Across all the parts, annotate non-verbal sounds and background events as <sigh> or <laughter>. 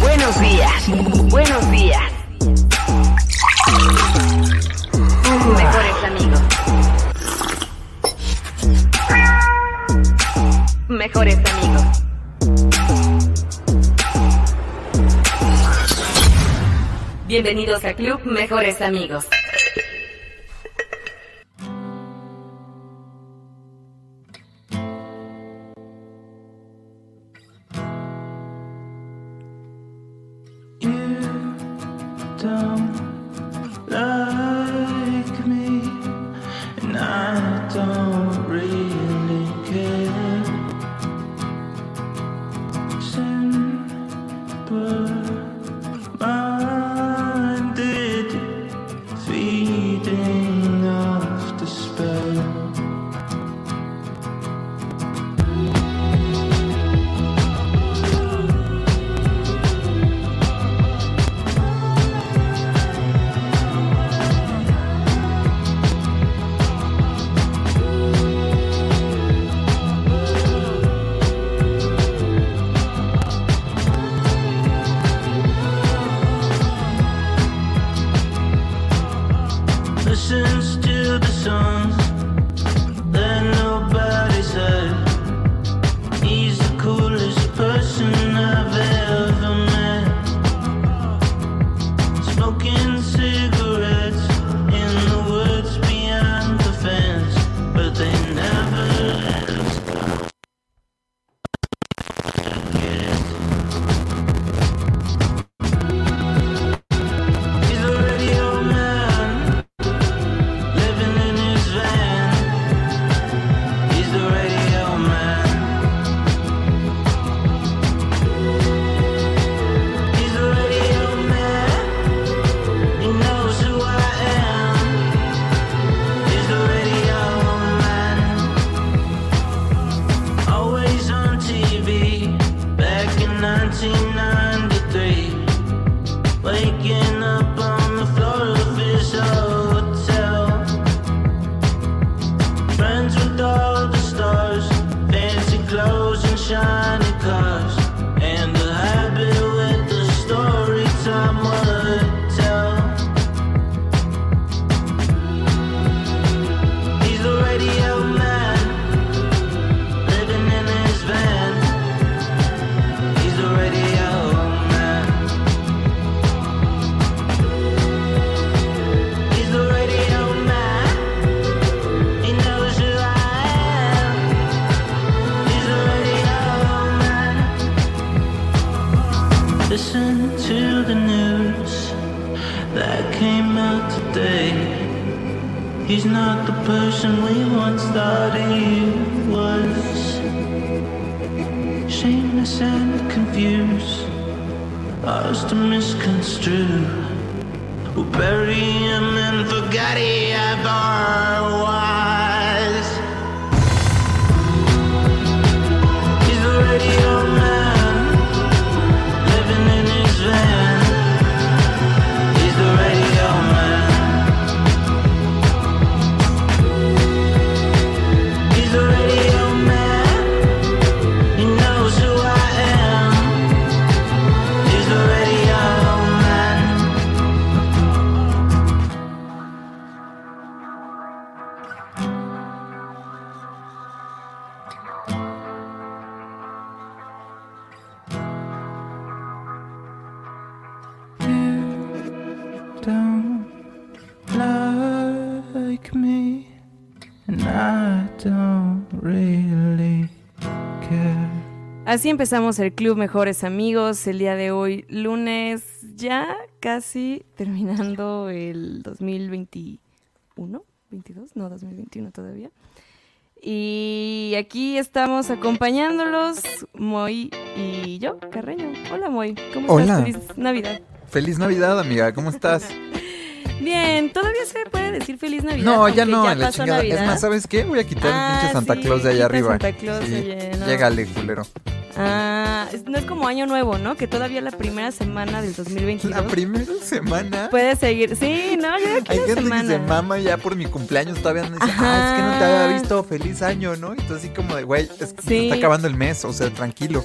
Buenos días, buenos días. Mejores amigos. Mejores amigos. Bienvenidos al Club Mejores Amigos. Lost to misconstrue. We'll bury him in forgot he Así empezamos el Club Mejores Amigos el día de hoy, lunes, ya casi terminando el 2021, 22, no, 2021 todavía. Y aquí estamos acompañándolos, Moy y yo, Carreño. Hola Moy, ¿cómo Hola. estás? Feliz Navidad. Feliz Navidad, amiga, ¿cómo estás? <laughs> Bien, todavía se puede decir Feliz Navidad. No, ya no, ya a la pasó chingada. Navidad. Es más, ¿sabes qué? Voy a quitar Ah, el pinche Santa sí, Claus de allá arriba. Santa Claus, Sí, oye, no. Llégale, culero. Ah, no es como Año Nuevo, ¿no? Que todavía la primera semana del 2022 La primera semana. puede seguir. Sí, no, yo aquí Hay gente semana. que se mama ya por mi cumpleaños, todavía no dice, ah, es que no te había visto, feliz año, ¿no? Entonces así como de, güey, es que se está acabando el mes, o sea, tranquilo.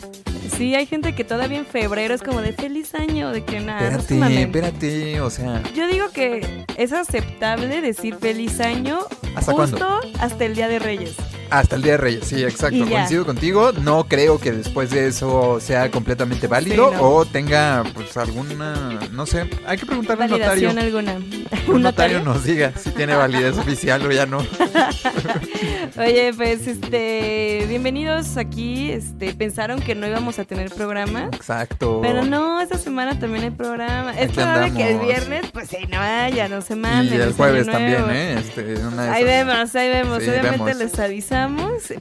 Sí, hay gente que todavía en febrero es como de feliz año, de que nada. no espérate, mamen. espérate, o sea, Yo digo que es aceptable decir feliz año ¿Hasta justo cuándo? hasta el Día de Reyes. Hasta el Día de Reyes, sí, exacto, Y ya. coincido contigo, no creo que después de eso sea completamente válido Sí, no. o tenga, pues, alguna, no sé, hay que preguntarle al notario. Alguna. Un notario nos diga si tiene validez <laughs> oficial o ya no. <laughs> Oye, pues este, bienvenidos aquí. Este, pensaron que no íbamos a tener programa. Exacto. Pero no, esta semana también hay programa. Es probable que el viernes, pues sí, no vaya, no se Y manden. el es jueves también. ¿eh? Este, una de Ahí vemos, ahí vemos. Sí, Obviamente vemos. les avisamos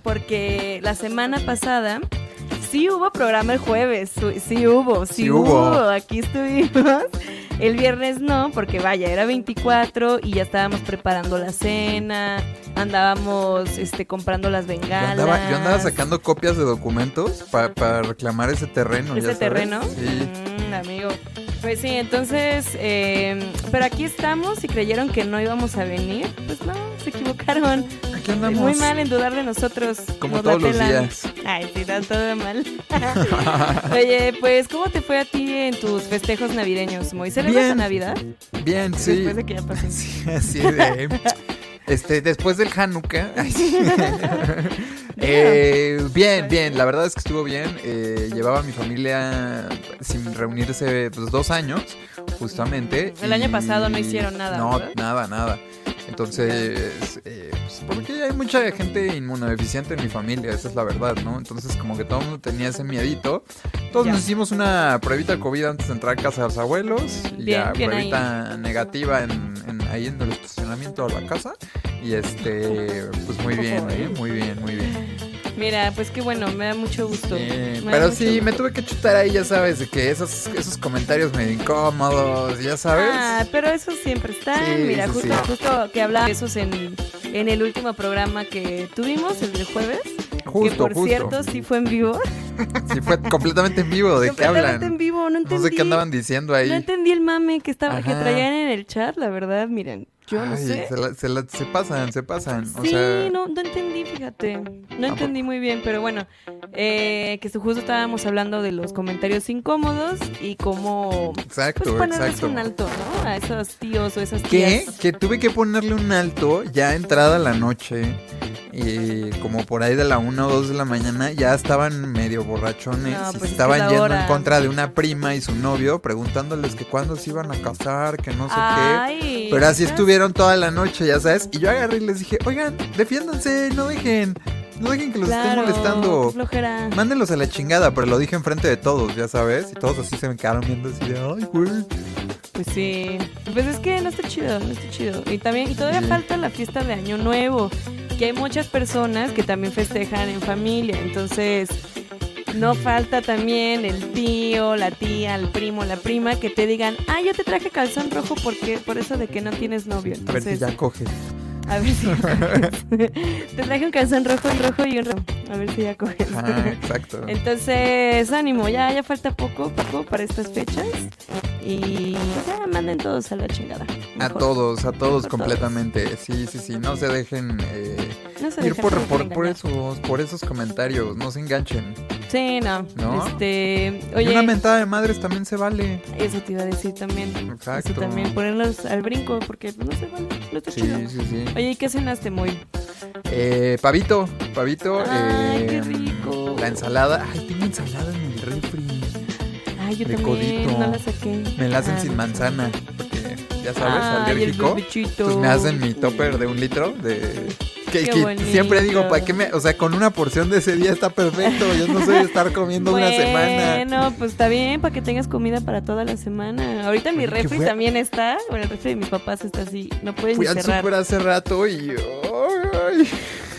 porque la semana pasada sí hubo programa el jueves. Sí hubo, sí, Sí hubo. hubo. Aquí estuvimos. El viernes no, porque vaya, era 24 y ya estábamos preparando la cena, andábamos este comprando las Yo bengalas. andaba, yo andaba sacando copias de documentos para reclamar ese terreno. ya ese sabes. terreno. Sí. Mm, amigo. Pues sí, entonces, eh, pero aquí estamos y creyeron que no íbamos a venir. Pues no, se equivocaron. Andamos. Muy mal en dudar de nosotros. Como Nos todos los días. Ay, sí, está todo mal. <laughs> Oye, pues, ¿cómo te fue a ti en tus festejos navideños, Moy? ¿Celebras Bien. la Navidad? Bien, sí. Después de que ya pasó. <laughs> Sí, así de. Este, después del Hanukkah. <laughs> Eh, bien, bien, la verdad es que estuvo bien. eh, llevaba a mi familia sin reunirse pues, dos años, justamente. El año pasado no hicieron nada, No, ¿verdad? nada, nada. Entonces, eh, pues, porque hay mucha gente inmunodeficiente en mi familia, esa es la verdad, ¿no? Entonces, como que todo el mundo tenía ese miedito. Todos Ya. nos hicimos una pruebita de COVID antes de entrar a casa de los abuelos. Y Bien, ya, bien ahí. pruebita negativa en, en- ahí en el estacionamiento de la casa. Y este, pues muy <laughs> bien, ¿eh? Muy bien, muy bien. Mira, pues qué bueno, me da mucho gusto. Sí, pero mucho sí, me tuve que chutar ahí, ya sabes, de que esos, esos comentarios medio incómodos, ya sabes. Ah, pero eso siempre está. Sí, Mira, justo, sí. justo que hablaba de esos en, en el último programa que tuvimos, el del jueves. Que justo, por justo. cierto, sí fue en vivo. Sí, fue completamente en vivo, ¿de qué Completamente hablan? en vivo, no entendí. No sé qué andaban diciendo ahí. No entendí el mame que estaba, que traían en el chat, la verdad, miren, yo no sé. Se, la- se la- se pasan, se pasan. o Sí, sea, no, no entendí, fíjate. No entendí muy bien, pero bueno, eh, que justo estábamos hablando de los comentarios incómodos y cómo pues, exacto, ponerles exacto. un alto, ¿no? A esos tíos o esas ¿Qué? tías. Que tuve que ponerle un alto ya entrada la noche. Y como por ahí de la 1 o 2 de la mañana ya estaban medio borrachones No, y pues estaban es yendo hora. en contra de una prima y su novio preguntándoles que cuándo se iban a casar, que no sé qué. Pero así estuvieron toda la noche, ya sabes. Y yo agarré y les dije, oigan, defiéndanse, no dejen, no dejen que los Claro, estén molestando. flojera. Mándenlos a la chingada, pero lo dije enfrente de todos, ya sabes. Y todos así se me quedaron viendo así de, ay, güey. Pues sí. Pues es que no está chido, no está chido. Y también, y todavía Sí. falta la fiesta de Año Nuevo. Que hay muchas personas que también festejan en familia. Entonces, no falta también el tío, la tía, el primo, la prima que te digan, ah, yo te traje calzón rojo porque, por eso de que no tienes novio. A ver si Entonces, ya coges. A ver si <laughs> <laughs> te traje un calzón rojo, un rojo y un rojo. A ver si ya coges. Ajá, exacto. <laughs> Entonces, ánimo, ya, ya falta poco, poco para estas fechas. Y ya manden todos a la chingada. A todos, a todos completamente. Sí, sí, sí. No se dejen eh, No se ir dejen por, por, por esos, por esos comentarios. No se enganchen. Sí, no. ¿No? Este, y una mentada de madres también se vale. eso te iba a decir también. Exacto. Eso también, ponerlos al brinco porque pues, no se vale, no está Sí, chido. sí, sí. Oye, ¿y qué cenaste muy? Eh, pavito, pavito. Ay, eh, qué rico. La ensalada. Ay, tengo ensalada en el refri. Ay, yo de también codito. no la saqué. Me la hacen Ah, sin manzana. Ya sabes, alérgico. Pues me hacen mi topper de un litro de, Que, que siempre digo, ¿para qué me...? O sea, con una porción de ese día está perfecto. Yo no soy de estar comiendo una semana. Bueno, pues está bien para que tengas comida para toda la semana. Ahorita mi Oye, ¿qué refri fue? también está. Bueno, el refri de mis papás está así. No pueden Fui ni al cerrar. súper hace rato y... ay,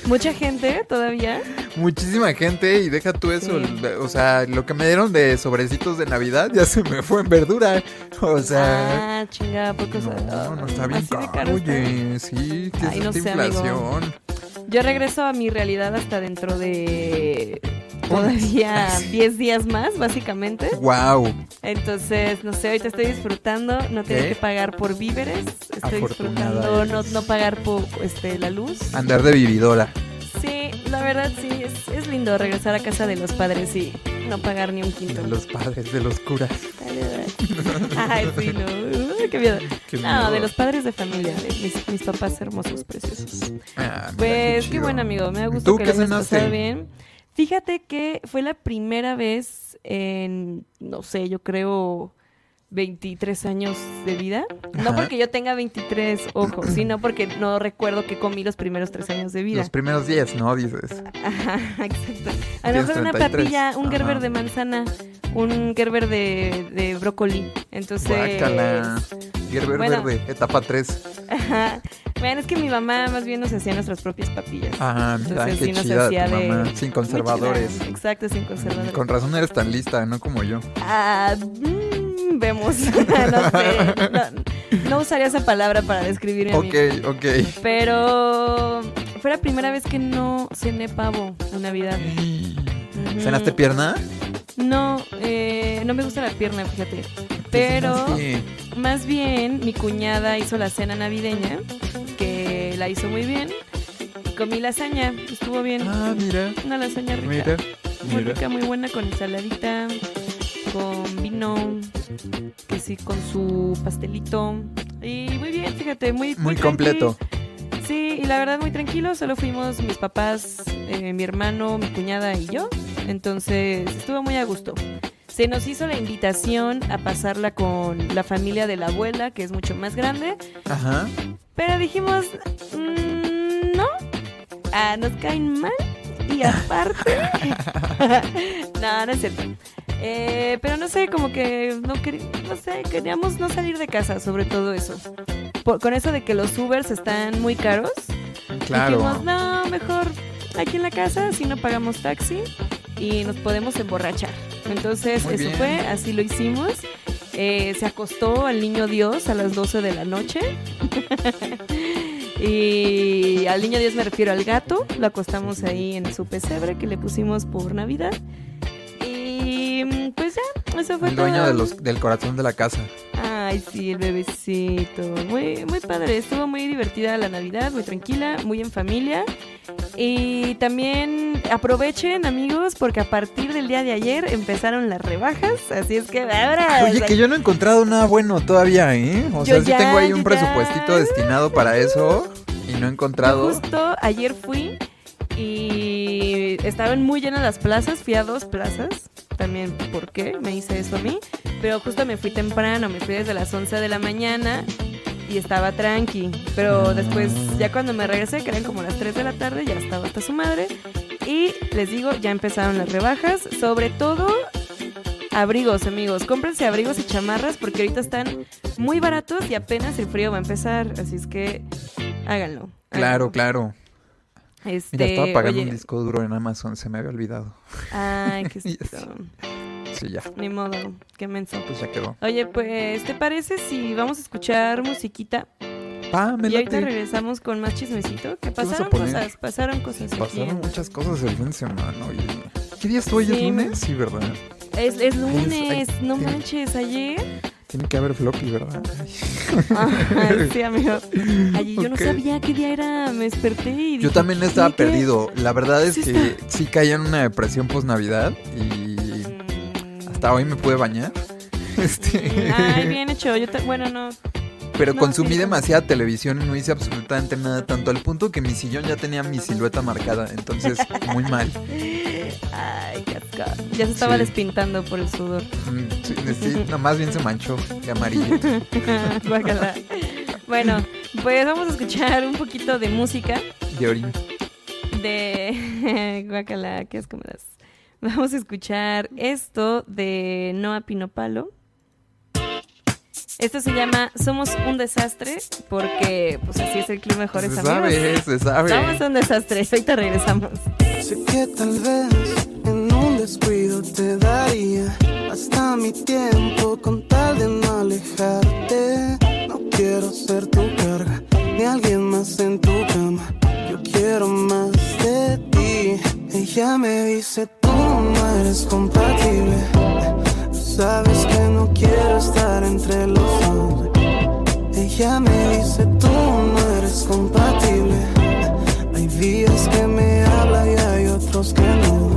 Mucha gente todavía. muchísima gente y deja tú eso. Sí. O sea, lo que me dieron de sobrecitos de Navidad ya se me fue en verdura. O sea... ah, chingada, poco No, no está bien caro. caro está. Oye, sí, que es no amigo. inflación. Yo regreso a mi realidad hasta dentro de todavía <laughs> 10 días más, básicamente. Wow. Entonces, no sé, ahorita estoy disfrutando, no ¿Qué? que pagar por víveres, estoy disfrutando no, no pagar por este, la luz. Andar de vividora. Sí, la verdad sí, es, es lindo regresar a casa de los padres y no pagar ni un quinto. De los padres, de los curas. <laughs> Ay, sí, no. Qué miedo. Qué No, miedo. de los padres de familia, de mis, mis papás hermosos, preciosos. Ah, mira, Pues qué chido. bueno, amigo. Me ha ¿Tú gustado que qué lo hayas pasado bien. Fíjate que fue la primera vez en, no sé, yo creo 23 años de vida. No porque yo tenga 23, ojo, <clears throat> sino porque no recuerdo que comí los primeros tres años de vida. Los primeros días, ¿no? Dices. Ajá, <laughs> exacto. A lo mejor una 33. papilla, un Ajá. gerber de manzana, un gerber de, de brócoli. Entonces, Guácala. Gerber Bueno. verde, etapa 3. Ajá. Bueno, es que mi mamá más bien nos hacía nuestras propias papillas. Ah, mira, Entonces qué sí nos chida hacía tu de... mamá. Sin conservadores. chida. Exacto, sin conservadores. Con razón eres tan lista, no como yo. Ah, mm, vemos. <laughs> no sé. No, no usaría esa palabra para describirme a mí. Ok, ok. Pero fue la primera vez que no cené pavo en Navidad. ¿Cenaste pierna? No, eh, no me gusta la pierna, fíjate. Pero más bien mi cuñada hizo la cena navideña, la hizo muy bien. Comí lasaña, estuvo bien. Ah, mira. Una lasaña rica. Mira. Muy Mira. rica, muy buena con ensaladita, con vino, que sí, con su pastelito. Y muy bien, fíjate, muy Muy completo. Sí, y la verdad muy tranquilo, solo fuimos mis papás, eh, mi hermano, mi cuñada y yo. Entonces estuvo muy a gusto. Se nos hizo la invitación a pasarla con la familia de la abuela, que es mucho más grande, Ajá. pero dijimos, "Mm, no, ah, nos caen mal y aparte... <laughs> <laughs> no, no es cierto. Eh, pero no sé, como que no, no sé, queríamos no salir de casa, sobre todo eso. Por- con eso de que los Ubers están muy caros, Claro. dijimos, no, mejor aquí en la casa, si no pagamos taxi y nos podemos emborrachar. Entonces, Muy eso bien. fue, así lo hicimos. Eh, se acostó al niño Dios a las 12 de la noche. <laughs> y al niño Dios me refiero al gato. Lo acostamos ahí en su pesebre que le pusimos por Navidad. Y mm, pues ya, eso fue El dueño todo. de los, del corazón de la casa. Ay, sí, el bebecito. Muy, muy padre. Estuvo muy divertida la Navidad, muy tranquila, muy en familia. Y también aprovechen, amigos, porque a partir del día de ayer empezaron las rebajas. Así es que ahora. Oye, que yo no he encontrado nada bueno todavía, ¿eh? O Yo sea, sí tengo ahí un ya. presupuestito destinado para eso y no he encontrado. Justo ayer fui y estaban muy llenas las plazas. Fui a dos plazas. También, ¿por qué? Me hice eso a mí. Pero justo me fui temprano, me fui desde las 11 de la mañana y estaba tranqui. Pero después, ya cuando me regresé, que eran como las 3 de la tarde, ya estaba hasta su madre. Y les digo, ya empezaron las rebajas. Sobre todo abrigos, amigos. Cómprense abrigos y chamarras porque ahorita están muy baratos y apenas el frío va a empezar. Así es que háganlo. Claro, háganlo. claro. Este, Mira, estaba pagando oye, un disco duro en Amazon, se me había olvidado. Ay, qué <laughs> estúpido. Sí, ya. Ni modo, qué menso. Pues ya quedó. Oye, pues, ¿te parece si vamos a escuchar musiquita? Pa, me y ahorita regresamos con más chismecito. Que pasaron cosas, pasaron cosas. Pasaron muchas cosas el fin de semana, oye. ¿Qué día? ¿Es Sí, lunes? Sí, ¿verdad? Es, es lunes, no manches, ayer. Tiene que haber floppy, ¿verdad? Ay. Sí, amigo. Ayer yo no sabía qué día era, me desperté y Yo también estaba perdido. La verdad es Sí que sí caía en una depresión post Navidad y Mm, hasta hoy me pude bañar. <laughs> Este, Ay, bien hecho. Yo ta- bueno, no. Pero consumí demasiada televisión y no hice absolutamente nada, tanto al punto que mi sillón ya tenía mi silueta marcada. Entonces, muy mal. Ay, qué asco. Ya se estaba Sí. despintando por el sudor. Mm, sí, sí, no, más bien se manchó de amarillo. <laughs> Bueno, pues vamos a escuchar un poquito de música. Giori. de <laughs> Guacala, qué asco me das. Vamos a escuchar esto de Noah Pinopalo. Esto se llama Somos un desastre porque pues así es el club Mejores Se Amigos. sabe, se sabe. Somos un desastre. Ahorita regresamos. Sé que tal vez en un descuido te daría hasta mi tiempo con tal de no alejarte. No quiero ser tu carga, ni alguien más en tu cama. Yo quiero más de ti. Ella me dice tú no eres compatible. Sabes que no quiero estar entre los dos. Ella me dice tú no eres compatible. Hay días que me habla y hay otros que no.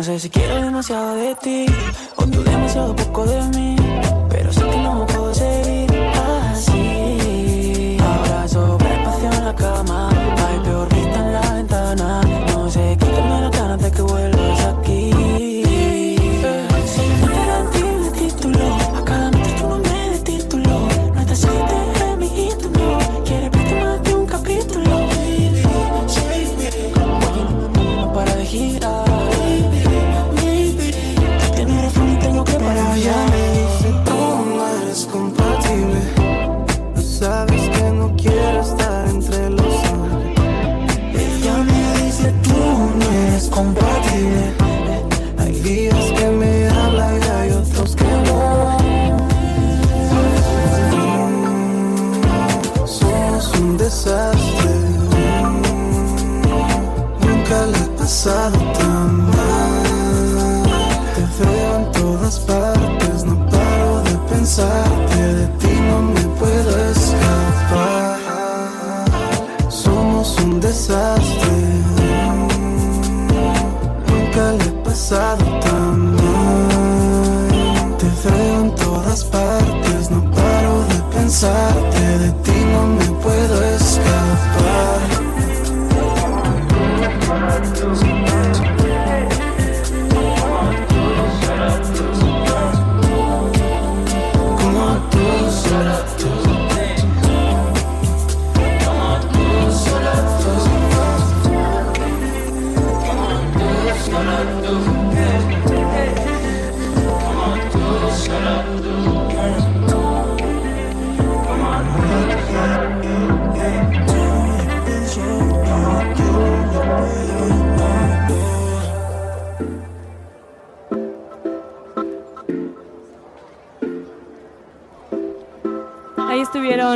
No sé si quiero demasiado de ti o tú demasiado poco de mí,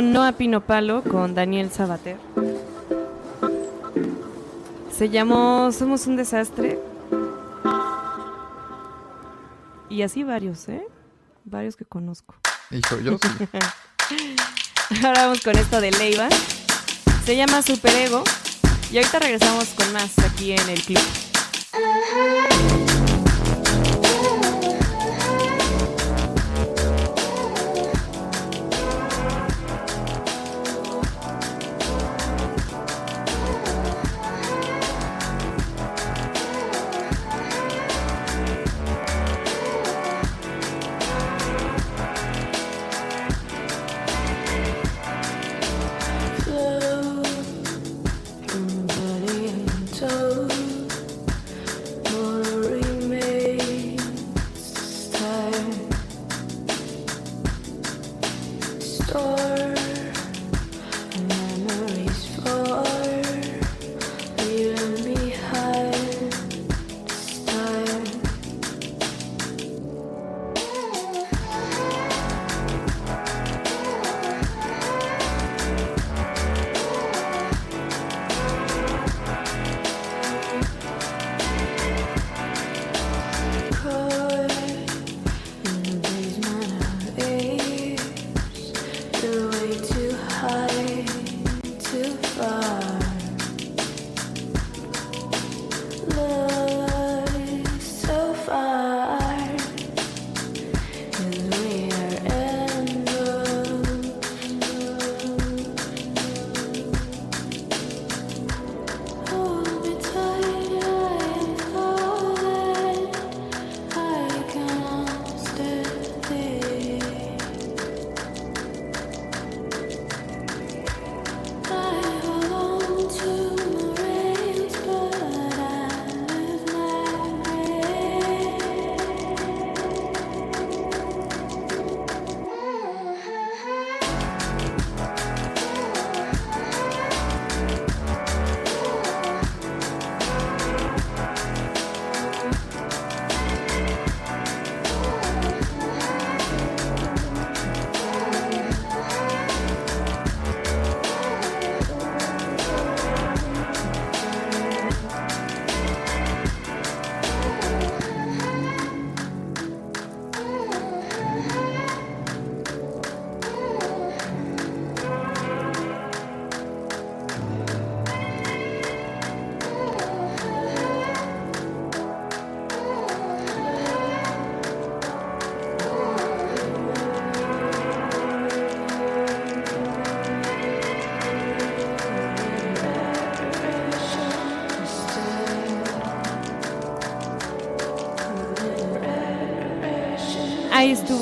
estuvieron Noah Pinopalo con Daniel Sabater. Se llamó Somos un desastre. Y así varios, ¿eh? Varios que conozco. Hijo, yo sí. <laughs> Ahora vamos con esto de Leiva. Se llama Superego. Y ahorita regresamos con más aquí en el club.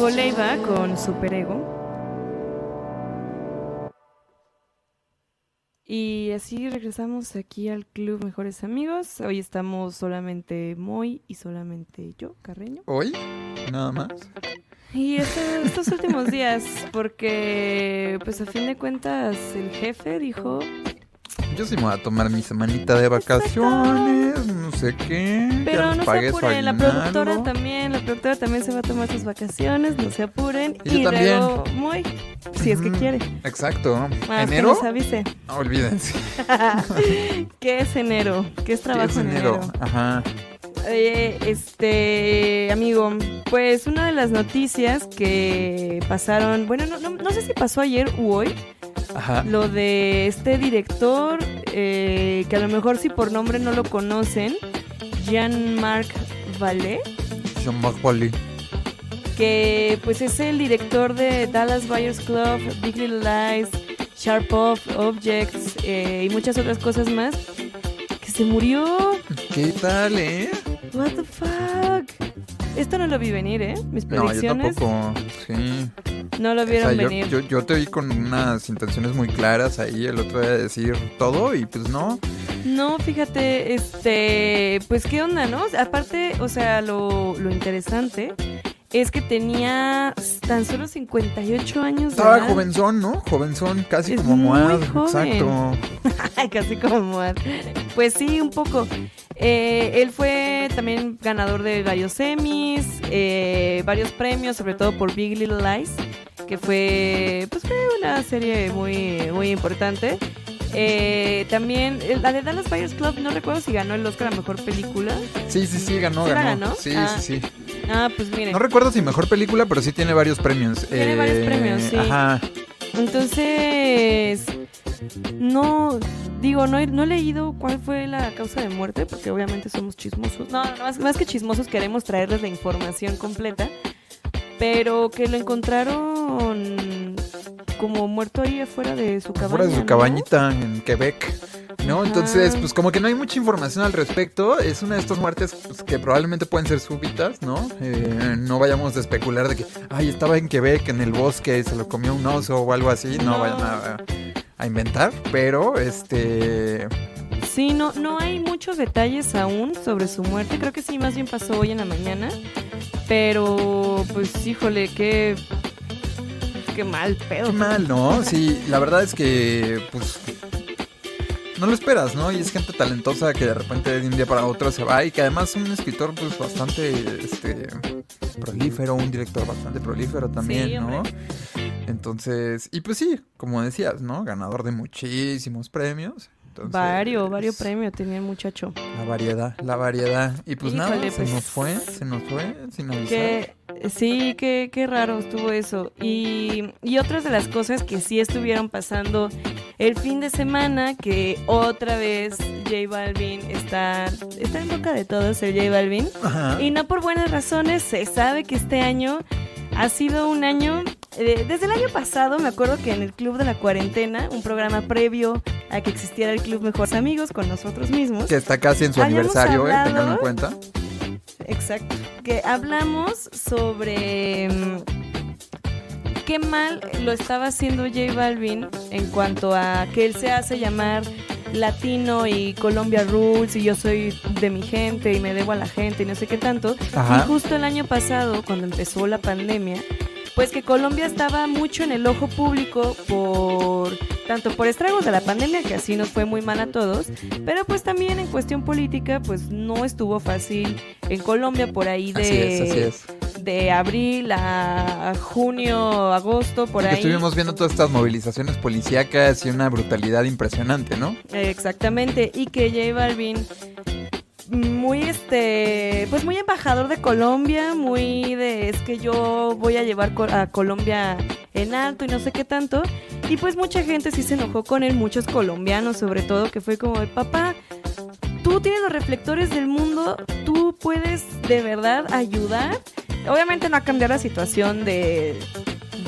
Estuvo Leiva con Superego. Y así regresamos aquí al Club Mejores Amigos. Hoy estamos solamente Moy y solamente yo, Carreño. ¿Hoy? Nada más. Y esto- estos últimos días, porque pues a fin de cuentas el jefe dijo, Yo sí me voy a tomar mi semanita de vacaciones, no sé qué. ya pero les no se pagué apuren, la productora también, la productora también se va a tomar sus vacaciones, no se apuren. Y yo también. luego Moy, si es que quiere. Exacto. Más que ¿Enero? nos avise. No, olvídense. <laughs> ¿Qué es enero? ¿Qué es ¿Qué trabajo es en enero? Ajá. Este, amigo, pues una de las noticias que pasaron, bueno, no, no, no sé si pasó ayer u hoy, Ajá. lo de este director, eh, que a lo mejor si por nombre no lo conocen, Jean-Marc Vallée, Jean-Marc Wally. que pues es el director de Dallas Buyers Club, Big Little Lies, Sharp Off, Objects eh, y muchas otras cosas más, que se murió. ¿Qué tal, eh? What the fuck? Esto no lo vi venir, ¿eh? Mis No, yo predicciones tampoco. Sí. No lo O vieron yo, venir. yo, yo te vi con unas intenciones muy claras ahí el otro día de decir todo y pues no. No, fíjate, este, pues qué onda, ¿no? Aparte, o sea, lo, lo interesante es que tenía tan solo 58 años Estaba de jovenzón, ¿no? Jovenzón, casi Es como Moad. Exacto. <laughs> Casi como Moad. Pues sí, un poco. Eh, él fue también ganador de varios Emmys, eh, varios premios, sobre todo por Big Little Lies, que fue, pues fue una serie muy, muy importante. Eh, también eh, la de Dallas Buyers Club, no recuerdo si ganó el Oscar a Mejor Película. Sí, sí, sí, ganó, ¿Sí la ganó. ganó? Sí, Ah. sí, sí. Ah, pues miren. No recuerdo si mejor película, pero sí tiene varios premios. Tiene varios premios, sí. Ajá. Entonces, no, digo, no he, no he leído cuál fue la causa de muerte, porque obviamente somos chismosos. No, no, más, más que chismosos queremos traerles la información completa, pero que lo encontraron como muerto ahí afuera de su cabaña. Fuera de su ¿no? cabañita en Quebec. ¿No? Ajá. Entonces, pues como que no hay mucha información al respecto. Es una de estas muertes pues, que probablemente pueden ser súbitas, ¿no? Eh, no vayamos a especular de que, ay, estaba en Quebec, en el bosque, y se lo comió un oso o algo así. No, No. vayan a, a inventar. Pero, este... Sí, no, no hay muchos detalles aún sobre su muerte. Creo que sí, más bien pasó hoy en la mañana. Pero, pues, híjole, qué, qué mal pedo. Qué mal, ¿no? Sí, la verdad es que, pues, no lo esperas, ¿no? Y es gente talentosa que de repente de un día para otro se va y que además es un escritor, pues, bastante, este, prolífero, un director bastante prolífero también, Sí, ¿no? Entonces, y pues sí, como decías, ¿no? Ganador de muchísimos premios. Entonces, Varios, varios premios tenía el muchacho. La variedad, la variedad. Y pues nada, se pues, nos fue, se nos fue sin avisar. Que, sí, qué, qué raro estuvo eso. Y, y otras de las cosas que sí estuvieron pasando el fin de semana, que otra vez J Balvin está, está en boca de todos, el J Balvin. Ajá. Y no por buenas razones, se sabe que este año ha sido un año, eh, desde el año pasado me acuerdo que en el Club de la Cuarentena, un programa previo a que existiera el Club Mejores Amigos con nosotros mismos, Que está casi en su aniversario, ¿eh? hablado- Ténganlo en cuenta. Exacto. Que hablamos sobre mm, qué mal lo estaba haciendo J Balvin en cuanto a que él se hace llamar latino y Colombia Rules y yo soy de mi gente y me debo a la gente y no sé qué tanto. Ajá. Y justo el año pasado, cuando empezó la pandemia, pues que Colombia estaba mucho en el ojo público por tanto por estragos de la pandemia, que así nos fue muy mal a todos, pero pues también en cuestión política, pues no estuvo fácil en Colombia por ahí de, Así es, así es. de abril a junio, agosto, por ahí. estuvimos viendo todas estas movilizaciones policíacas y una brutalidad impresionante, ¿no? Exactamente, y que J Balvin muy este, pues muy embajador de Colombia, muy de es que yo voy a llevar a Colombia en alto y no sé qué tanto, y pues mucha gente sí se enojó con él, muchos colombianos sobre todo, que fue como, papá, tú tienes los reflectores del mundo, tú puedes de verdad ayudar, obviamente no a cambiar la situación de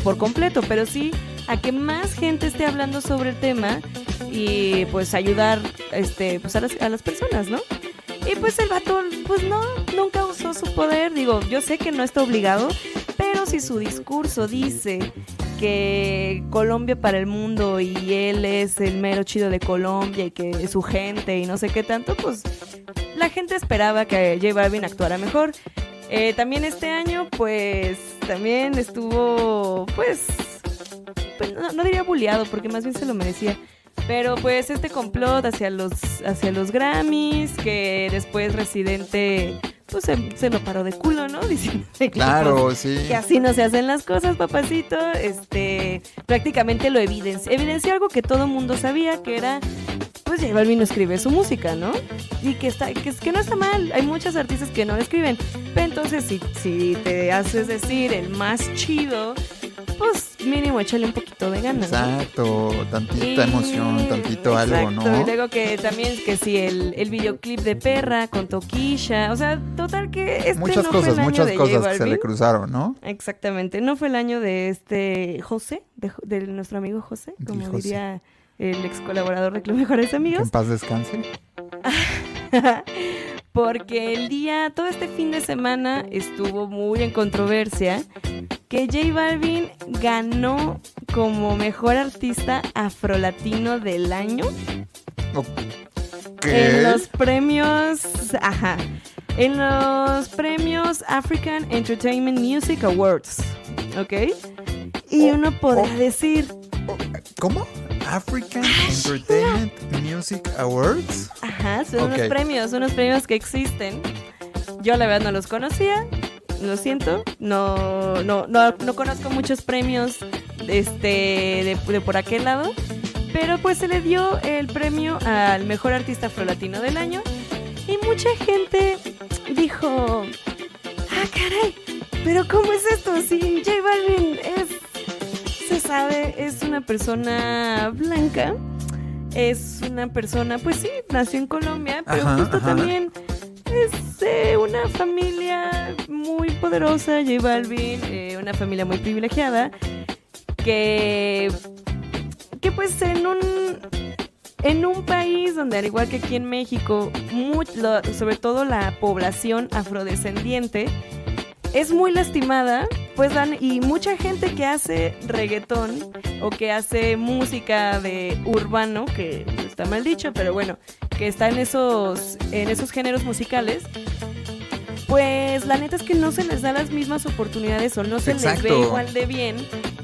por completo, pero sí a que más gente esté hablando sobre el tema y pues ayudar este pues a las, a las personas, ¿no? Y pues el vato, pues no, nunca usó su poder. Digo, yo sé que no está obligado, Pero si su discurso dice que Colombia para el mundo y él es el mero chido de Colombia y que su gente y no sé qué tanto, pues la gente esperaba que J Balvin actuara mejor. Eh, también este año, pues, también estuvo, pues, pues, no, no diría bulleado, porque más bien se lo merecía. Pero pues este complot hacia los, hacia los Grammys, que después Residente pues se, se lo paró de culo, ¿no? <laughs> Diciendo que, Claro, pues, sí. que así no se hacen las cosas, papacito. Este, prácticamente lo evidencia. Evidencia algo que todo mundo sabía, que era, pues J Balvin no escribe su música, ¿no? Y que, está, que, que no está mal. Hay muchos artistas que no escriben. Pero entonces, si, si te haces decir el más chido, pues mínimo échale un poquito de ganas. ¿no? Exacto, tantita Y- emoción, tantito algo, ¿no? Y luego que también que sí, el, el videoclip de Perra con Toquilla. O sea, total que este muchas no fue cosas, el año muchas de cosas que se le cruzaron, ¿no? Exactamente. No fue el año de este José, de, nuestro amigo José, como José. diría el ex colaborador de Club Mejores Que Amigos. en paz descanse. <laughs> Porque el día, todo este fin de semana estuvo muy en controversia que J Balvin ganó como mejor artista afrolatino del año ¿Qué? en los premios, ajá, en los premios African Entertainment Music Awards, ¿ok? Y Oh, uno podrá oh. decir, ¿Cómo? African Entertainment Music Awards. ajá, son unos premios, unos premios que existen. Yo la verdad no los conocía, lo siento, no, no, no, no conozco muchos premios este, de, de por aquel lado, pero pues se le dio el premio al mejor artista afrolatino del año y mucha gente dijo, ah caray, pero ¿cómo es esto? Si J Balvin es, se sabe, es una persona blanca, es una persona, pues sí, nació en Colombia, pero Ajá, justo ajá. también es una familia muy poderosa, J Balvin, eh, una familia muy privilegiada, que, que pues en un, en un país donde al igual que aquí en México, lo- sobre todo la población afrodescendiente, es muy lastimada, pues dan, y mucha gente que hace reggaetón o que hace música de urbano, que está mal dicho, pero bueno, que está en esos, en esos géneros musicales, pues la neta es que no se les da las mismas oportunidades o no se les ve igual de bien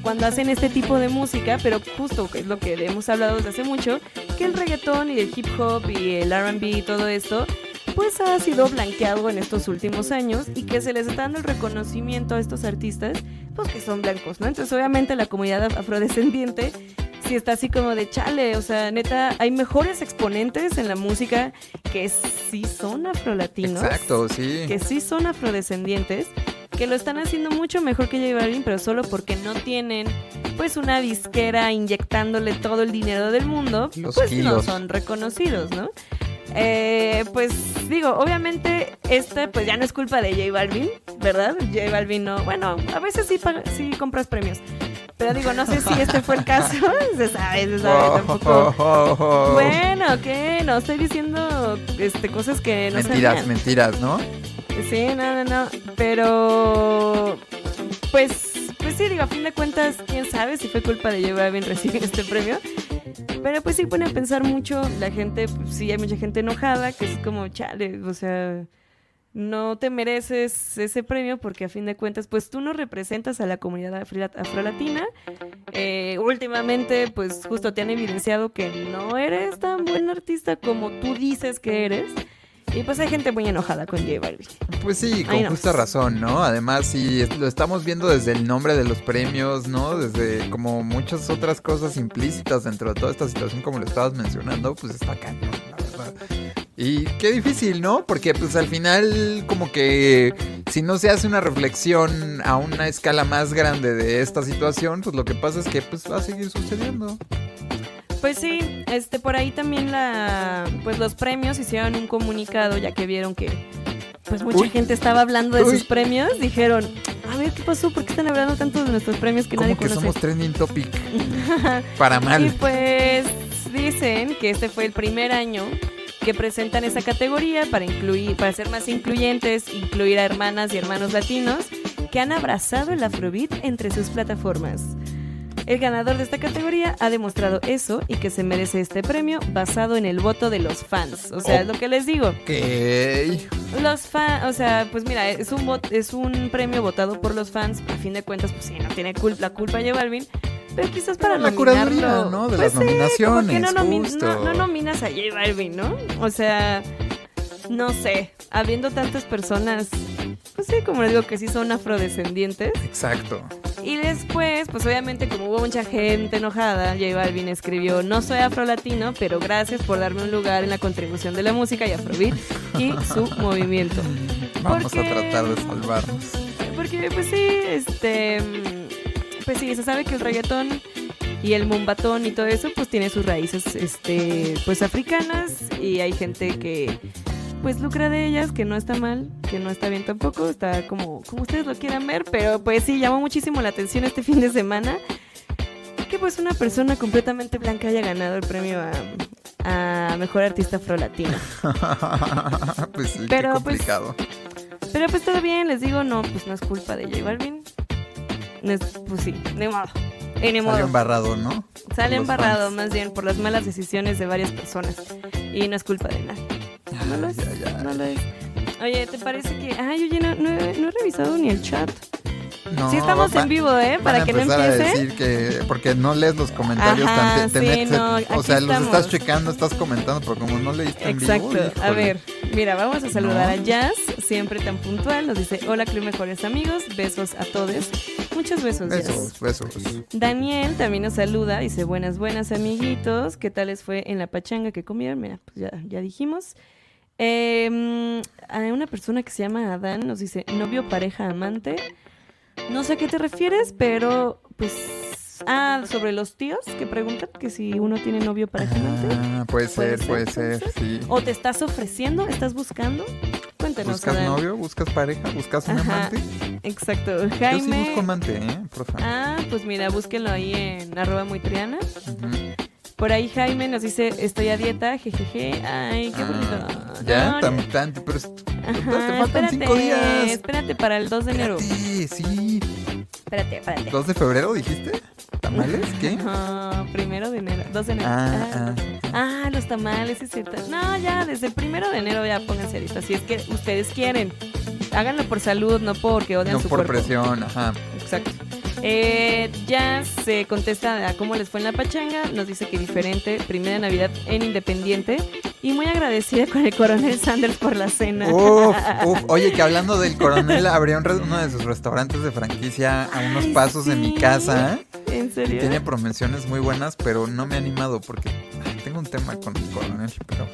cuando hacen este tipo de música, pero justo que es lo que hemos hablado desde hace mucho, que el reggaetón y el hip hop y el RB y todo esto, pues ha sido blanqueado en estos últimos años y que se les está dando el reconocimiento a estos artistas, pues que son blancos, ¿no? Entonces obviamente la comunidad af- afrodescendiente sí está así como de chale, o sea, neta, hay mejores exponentes en la música que sí son afrolatinos Exacto, sí. que sí son afrodescendientes, que lo están haciendo mucho mejor que J Balvin, pero solo porque no tienen pues una disquera inyectándole todo el dinero del mundo, Los pues no son reconocidos, ¿no? Eh, pues digo, obviamente este pues ya no es culpa de J Balvin, ¿verdad? J Balvin no, bueno, a veces sí, sí compras premios, pero digo, no sé si este fue el caso, <laughs> se sabe, se sabe, tampoco. Bueno, ¿qué? No estoy diciendo este, cosas que no mentiras, sabían. mentiras, ¿no? Sí, no, no, no. Pero, pues, pues sí, digo, a fin de cuentas, quién sabe si fue culpa de J Balvin recibir este premio. Pero pues sí pone a pensar mucho la gente, pues, sí hay mucha gente enojada, que es como, chale, o sea, no te mereces ese premio porque a fin de cuentas, pues tú no representas a la comunidad afrolatina. Eh, últimamente, pues justo te han evidenciado que no eres tan buen artista como tú dices que eres. Y pues hay gente muy enojada con J Balvin. Pues sí, con justa razón, ¿no? Además, sí, lo estamos viendo desde el nombre de los premios, ¿no? Desde como muchas otras cosas implícitas dentro de toda esta situación, como lo estabas mencionando, pues está cañón, la verdad. Y qué difícil, ¿no? Porque pues al final como que si no se hace una reflexión a una escala más grande de esta situación, pues lo que pasa es que pues va a seguir sucediendo. Pues sí, este por ahí también la pues los premios hicieron un comunicado ya que vieron que pues mucha Uy. gente estaba hablando de Uy. sus premios, dijeron, "A ver, ¿qué pasó? ¿Por qué están hablando tanto de nuestros premios que nadie Como que conoce?" somos trending topic <laughs> para Y mal. pues dicen que este fue el primer año que presentan esa categoría para incluir, para ser más incluyentes, incluir a hermanas y hermanos latinos que han abrazado el Afrobeat entre sus plataformas. El ganador de esta categoría ha demostrado eso y que se merece este premio basado en el voto de los fans. O sea, Oh. es lo que les digo. Ok. Los fans, o sea, pues mira, es un es un premio votado por los fans. A fin de cuentas, pues sí, no tiene cul- la culpa J Balvin. Pero quizás para La nominarlo, curaduría, ¿no? De pues las sí, como que nominaciones, no, nomi- justo. no- no nominas a J Balvin, ¿no? O sea, no sé, habiendo tantas personas, pues sí, como les digo, que sí son afrodescendientes. Exacto. Y después, pues obviamente como hubo mucha gente enojada, J Balvin escribió, no soy afrolatino, pero gracias por darme un lugar en la contribución de la música y afrobeat y su movimiento. Vamos Porque- a tratar de salvarnos. Porque pues sí, este, pues sí, se sabe que el reggaetón y el mumbatón y todo eso, pues tiene sus raíces, este, pues africanas y hay gente que pues lucra de ellas, que no está mal, que no está bien tampoco, está como, como ustedes lo quieran ver, pero pues sí, llamó muchísimo la atención este <laughs> fin de semana que pues una persona completamente blanca haya ganado el premio a, a Mejor Artista Afro-Latino. <laughs> pues sí, Pero, qué pues, complicado. Pero pues todo bien, les digo, no, pues no es culpa de J Balvin. No es- pues sí, ni modo. Modo. embarrado, ¿no? Sale embarrado fans. más bien por las malas decisiones de varias personas. Y no es culpa de nadie. No lo es. Ya, ya. No lo es. Oye, ¿te parece que.? Ay, oye, no, no he, no he revisado ni el chat. No, sí, estamos va- en vivo, ¿eh? Para a que no empezar a empiece. decir que porque no lees los comentarios Ajá, tan te, te sí, metes- no, o sea, los estás estamos. checando, estás comentando, pero como no leíste en vivo, Exacto. A ver, mira, vamos a saludar No. a Jazz, siempre tan puntual. Nos dice: Hola, Club Mejores Amigos. Besos a todos. Muchos besos, Jazz. Besos, besos. Daniel también nos saluda, dice buenas, buenas amiguitos, ¿qué tal les fue en la pachanga que comieron? Mira, pues ya, ya dijimos. Eh, hay una persona que se llama Adán nos dice novio, pareja, amante. No sé a qué te refieres, pero pues... Ah, sobre los tíos que preguntan que si uno tiene novio, pareja, amante. Ah, puede Puede ser, puede ser, puede ser, sí. ¿O te estás ofreciendo? ¿Estás buscando? Cuéntanos, ¿Buscas Adán. novio? ¿Buscas pareja? ¿Buscas un Ajá, amante? Exacto. Yo sí Jaime... busco amante, ¿eh? Porfa. Ah, pues mira, búsquenlo ahí en arroba muy triana. Por ahí Jaime nos dice, estoy a dieta, jejeje. Ay, qué bonito. Ah, ya, No, tan, tan, pero es- Ajá, te faltan espérate, cinco días. Espérate para el 2 de enero. Espérate, sí. Espérate, espérate. 2 de febrero dijiste? ¿Tamales? ¿Qué? <laughs> Ajá, primero de enero, 2 de enero. Ah, Ah, ah. ah, los tamales, es cierto. No, ya, desde el primero de enero ya pónganse a dieta. Si es que ustedes quieren. Háganlo por salud, no porque odian No su por cuerpo. presión, ajá. Exacto. Eh, ya se contesta a cómo les fue en la pachanga. Nos dice que diferente, primera Navidad en Independiente. Y muy agradecida con el coronel Sanders por la cena. Uf, <laughs> uf. Oye, que hablando del coronel, abrió un uno de sus restaurantes de franquicia a unos Ay, pasos de mi casa. ¿En Y serio? tiene promociones muy buenas, pero no me he animado porque tengo un tema con el coronel, pero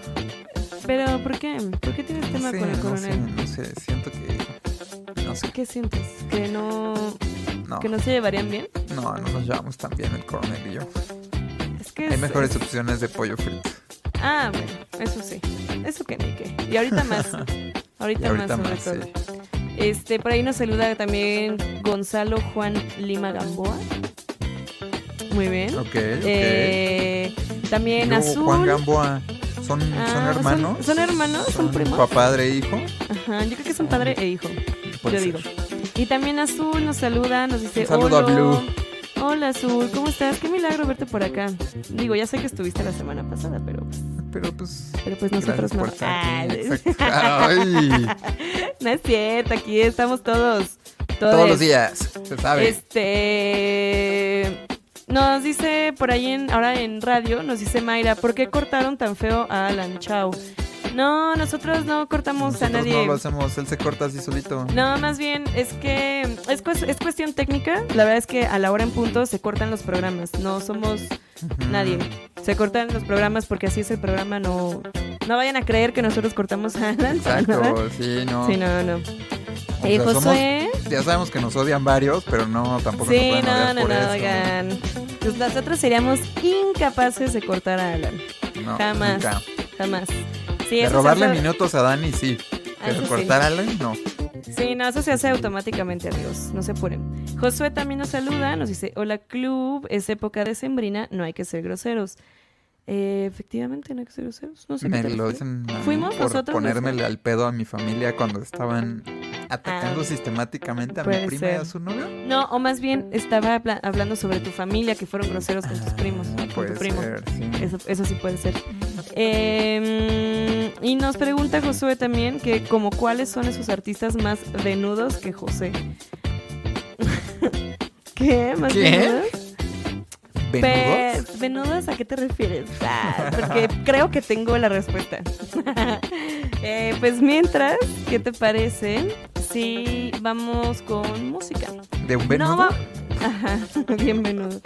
Pero, ¿por qué? ¿Por qué tienes tema con el no sé, coronel? no sé, siento que no sé, ¿Qué sientes? ¿Que no, no, ¿Que no se llevarían bien? no, no nos llevamos tan bien el coronel y yo. Es que Hay es- mejores es- opciones de pollo frito. Ah, bueno, eso sí. Eso que ni qué. Y ahorita más. Ahorita, <laughs> Y ahorita más, más, sobre sí. todo. Este, por ahí nos saluda también Gonzalo Juan Lima Gamboa. Muy bien. Ok, ok. Eh, también Luego, Azul. Juan Gamboa, ¿son, Ah, son hermanos? ¿son hermanos? ¿Son primos? Papá, padre e hijo. Ajá, yo creo que son padre e hijo. Yo ser. digo. Y también Azul nos saluda, nos dice Un saludo a "Hola". Blue. Hola Azul, ¿cómo estás? Qué milagro verte por acá. Digo, ya sé que estuviste la semana pasada, pero, Pero pues. pero pues nosotros no. Ah. Ay, <laughs> no es cierto, aquí estamos todos. todos todes. los días, se sabe. Este nos dice por ahí en ahora en radio, nos dice Mayra, ¿por qué cortaron tan feo a Alan Chao? No, nosotros no cortamos a nadie. no lo hacemos, él se corta así solito. No, más bien es que es, cues- es cuestión técnica. La verdad es que a la hora en punto se cortan los programas. No somos nadie. Se cortan los programas porque así es el programa. No, no vayan a creer que nosotros cortamos a Alan. Exacto, <laughs> sí, no. Sí, no, no. Eh, sea, somos- Josué. ya sabemos que nos odian varios, pero no, tampoco Sí, nos no, no, por no, eso. oigan. Pues nosotros seríamos incapaces de cortar a Alan. No, Jamás. nunca. Jamás. Sí, De robarle hace- minutos a Dani, sí. <laughs> Pero eso sí. cortarle, no. Sí, no, eso se hace automáticamente, amigos. No se apuren. Josué también nos saluda, nos dice, hola club, es época de sembrina, no hay que ser groseros. Eh, efectivamente, ser groseros. No sé qué Me lo dicen a mí ¿Fuimos por nosotros ponérmele al pedo a mi familia cuando estaban atacando Ah, sistemáticamente a mi prima y a su novio. No, o más bien estaba habla- hablando sobre tu familia, que fueron groseros con tus primos, con Ah, tu primo. ser, sí. Eso, eso sí puede ser. Eh, y nos pregunta Josué también que como cuáles son esos artistas más venudos que José. <laughs> ¿Qué? ¿Más ¿Qué? ¿Venudos? ¿Venudos a qué te refieres? Ah, porque creo que tengo la respuesta. <laughs> Eh, pues mientras, ¿qué te parece si vamos con música? ¿De un venudo? No, Ajá, <laughs> bien venudo.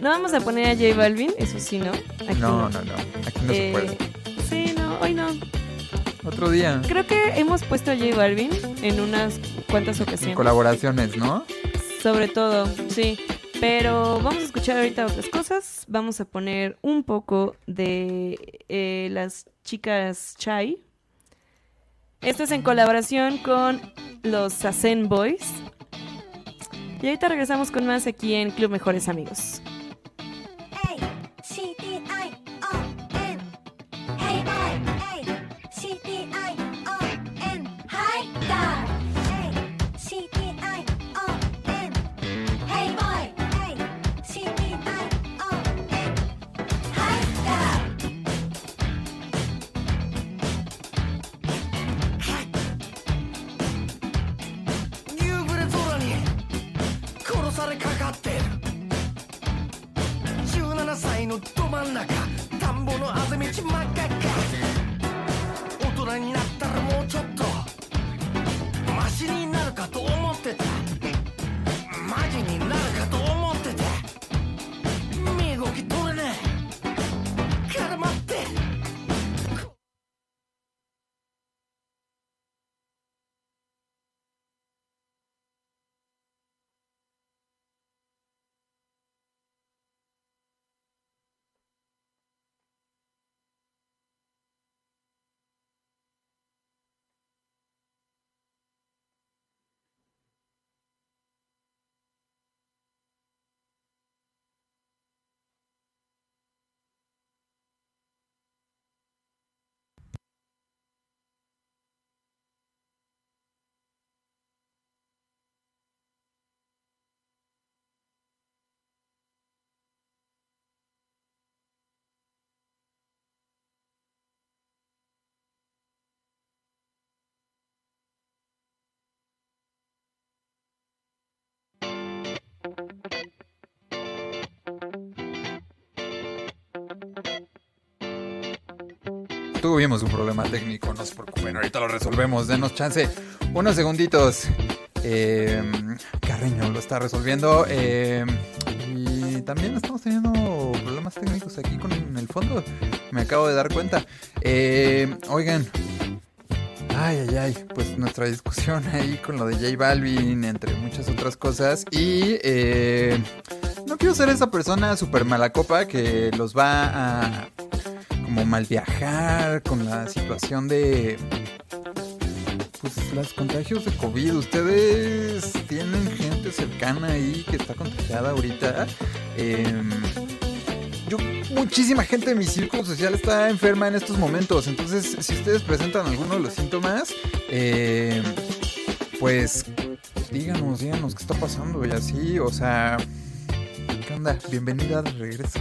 No vamos a poner a J Balvin, eso sí, ¿no? Aquí No, no, no. Aquí no se Eh, puede. Sí, no, hoy no. Otro día. Creo que hemos puesto a J Balvin en unas cuantas En ocasiones. colaboraciones, ¿no? Sobre todo, sí. Pero vamos a escuchar ahorita otras cosas. Vamos a poner un poco de eh, las chicas Chai. Esto es en colaboración con los Sazen Boys. Y ahorita regresamos con más aquí en Club Mejores Amigos. Tuvimos un problema técnico, no se preocupen, ahorita lo resolvemos, denos chance. Unos segunditos. Eh, Carreño lo está resolviendo. eh, y también estamos teniendo problemas técnicos aquí con el fondo. Me acabo de dar cuenta. Eh, oigan. Ay, ay, ay. Nuestra discusión ahí con lo de J Balvin, entre muchas otras cosas. Y eh, no quiero ser esa persona súper mala copa que los va a como mal viajar con la situación de pues los contagios de COVID. Ustedes tienen gente cercana ahí que está contagiada ahorita. Em, yo, muchísima gente de mi círculo social está enferma en estos momentos. Entonces, si ustedes presentan alguno de los síntomas, em, pues díganos, díganos qué está pasando y así. O sea, ¿qué onda? Bienvenida de regreso.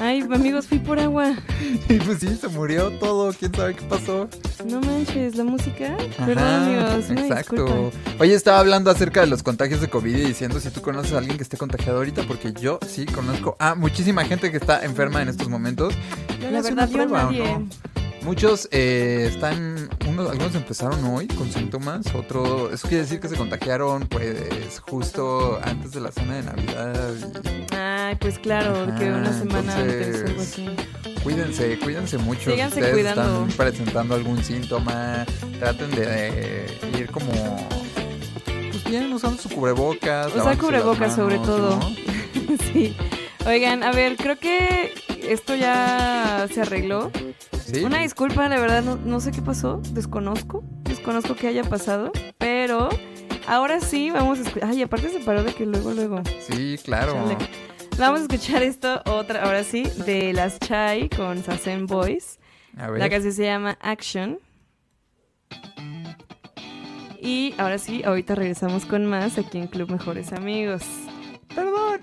Ay, amigos, fui por agua. <laughs> Y pues sí, se murió todo. ¿Quién sabe qué pasó? No manches, la música. Ajá, Perdón, amigos. Exacto. Oye, estaba hablando acerca de los contagios de COVID y diciendo si tú conoces a alguien que esté contagiado ahorita, porque yo sí conozco a muchísima gente que está enferma en estos momentos. La verdad, yo prueba, ¿o nadie. no? Muchos eh, están, unos, algunos empezaron hoy con síntomas, otro, eso quiere decir que se contagiaron pues justo antes de la cena de Navidad. y Ay, pues claro, que Ajá, una semana antes algo entonces, así. cuídense, cuídense mucho. Síganse si ustedes cuidando. están presentando algún síntoma, traten de, eh, ir como pues bien usando su cubrebocas. Usar cubrebocas sobre todo. ¿no? <laughs> sí. Oigan, a ver, creo que esto ya se arregló. ¿Sí? Una disculpa, la verdad, no, sé qué pasó. Desconozco. Desconozco qué haya pasado. Pero ahora sí vamos a escuchar. Ay, aparte se paró de que luego, luego. Sí, claro. Vamos a escuchar esto otra, ahora sí, de las Chai con Sazen Boys. A ver. La canción se llama Action. Y ahora sí, ahorita regresamos con más aquí en Club Mejores Amigos. Perdón.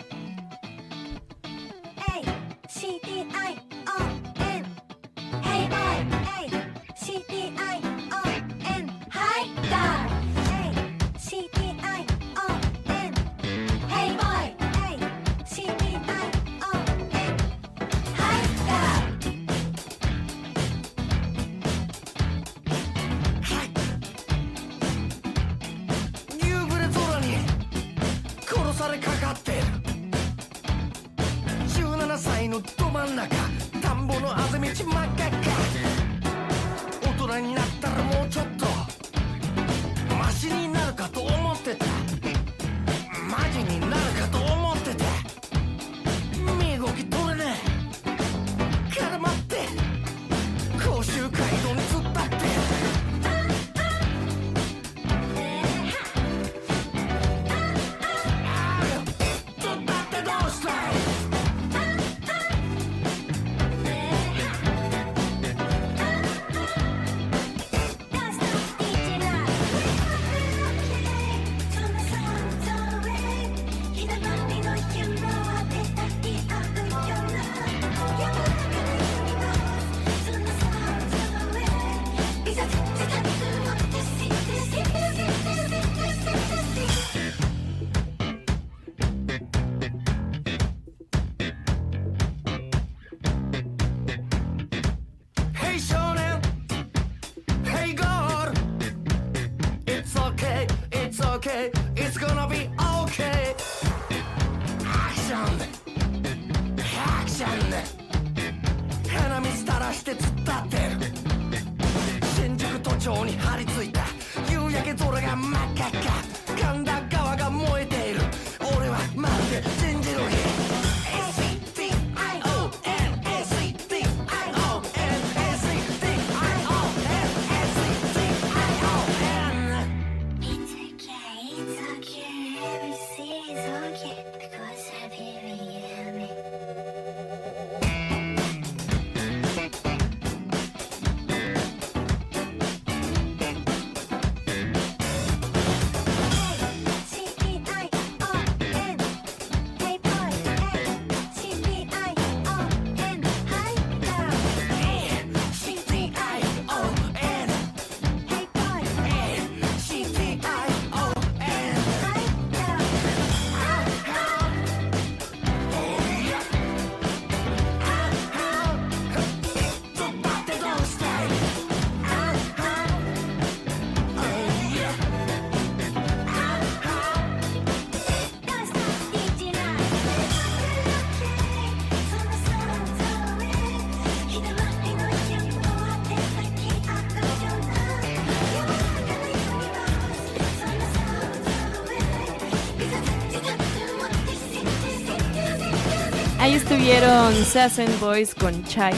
estuvieron Sassen Boys con Chai.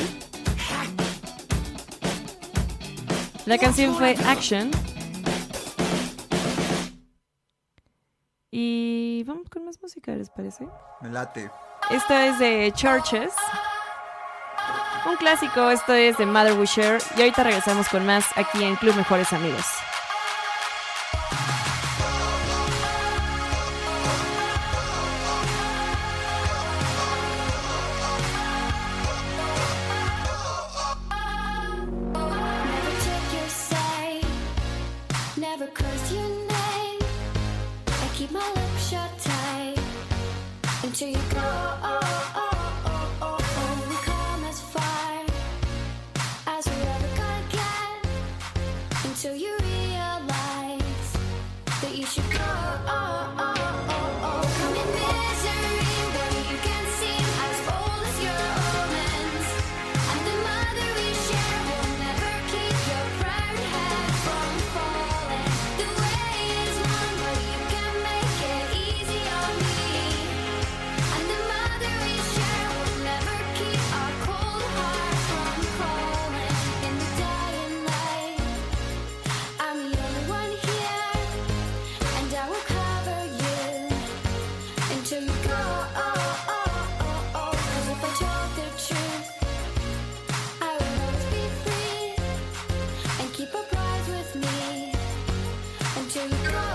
La canción fue Action. Y vamos con más música, ¿les parece? Me late. Esto es de Churches. Un clásico, esto es de Mother Wisher. Y ahorita regresamos con más aquí en Club Mejores Amigos. oh, oh. Go.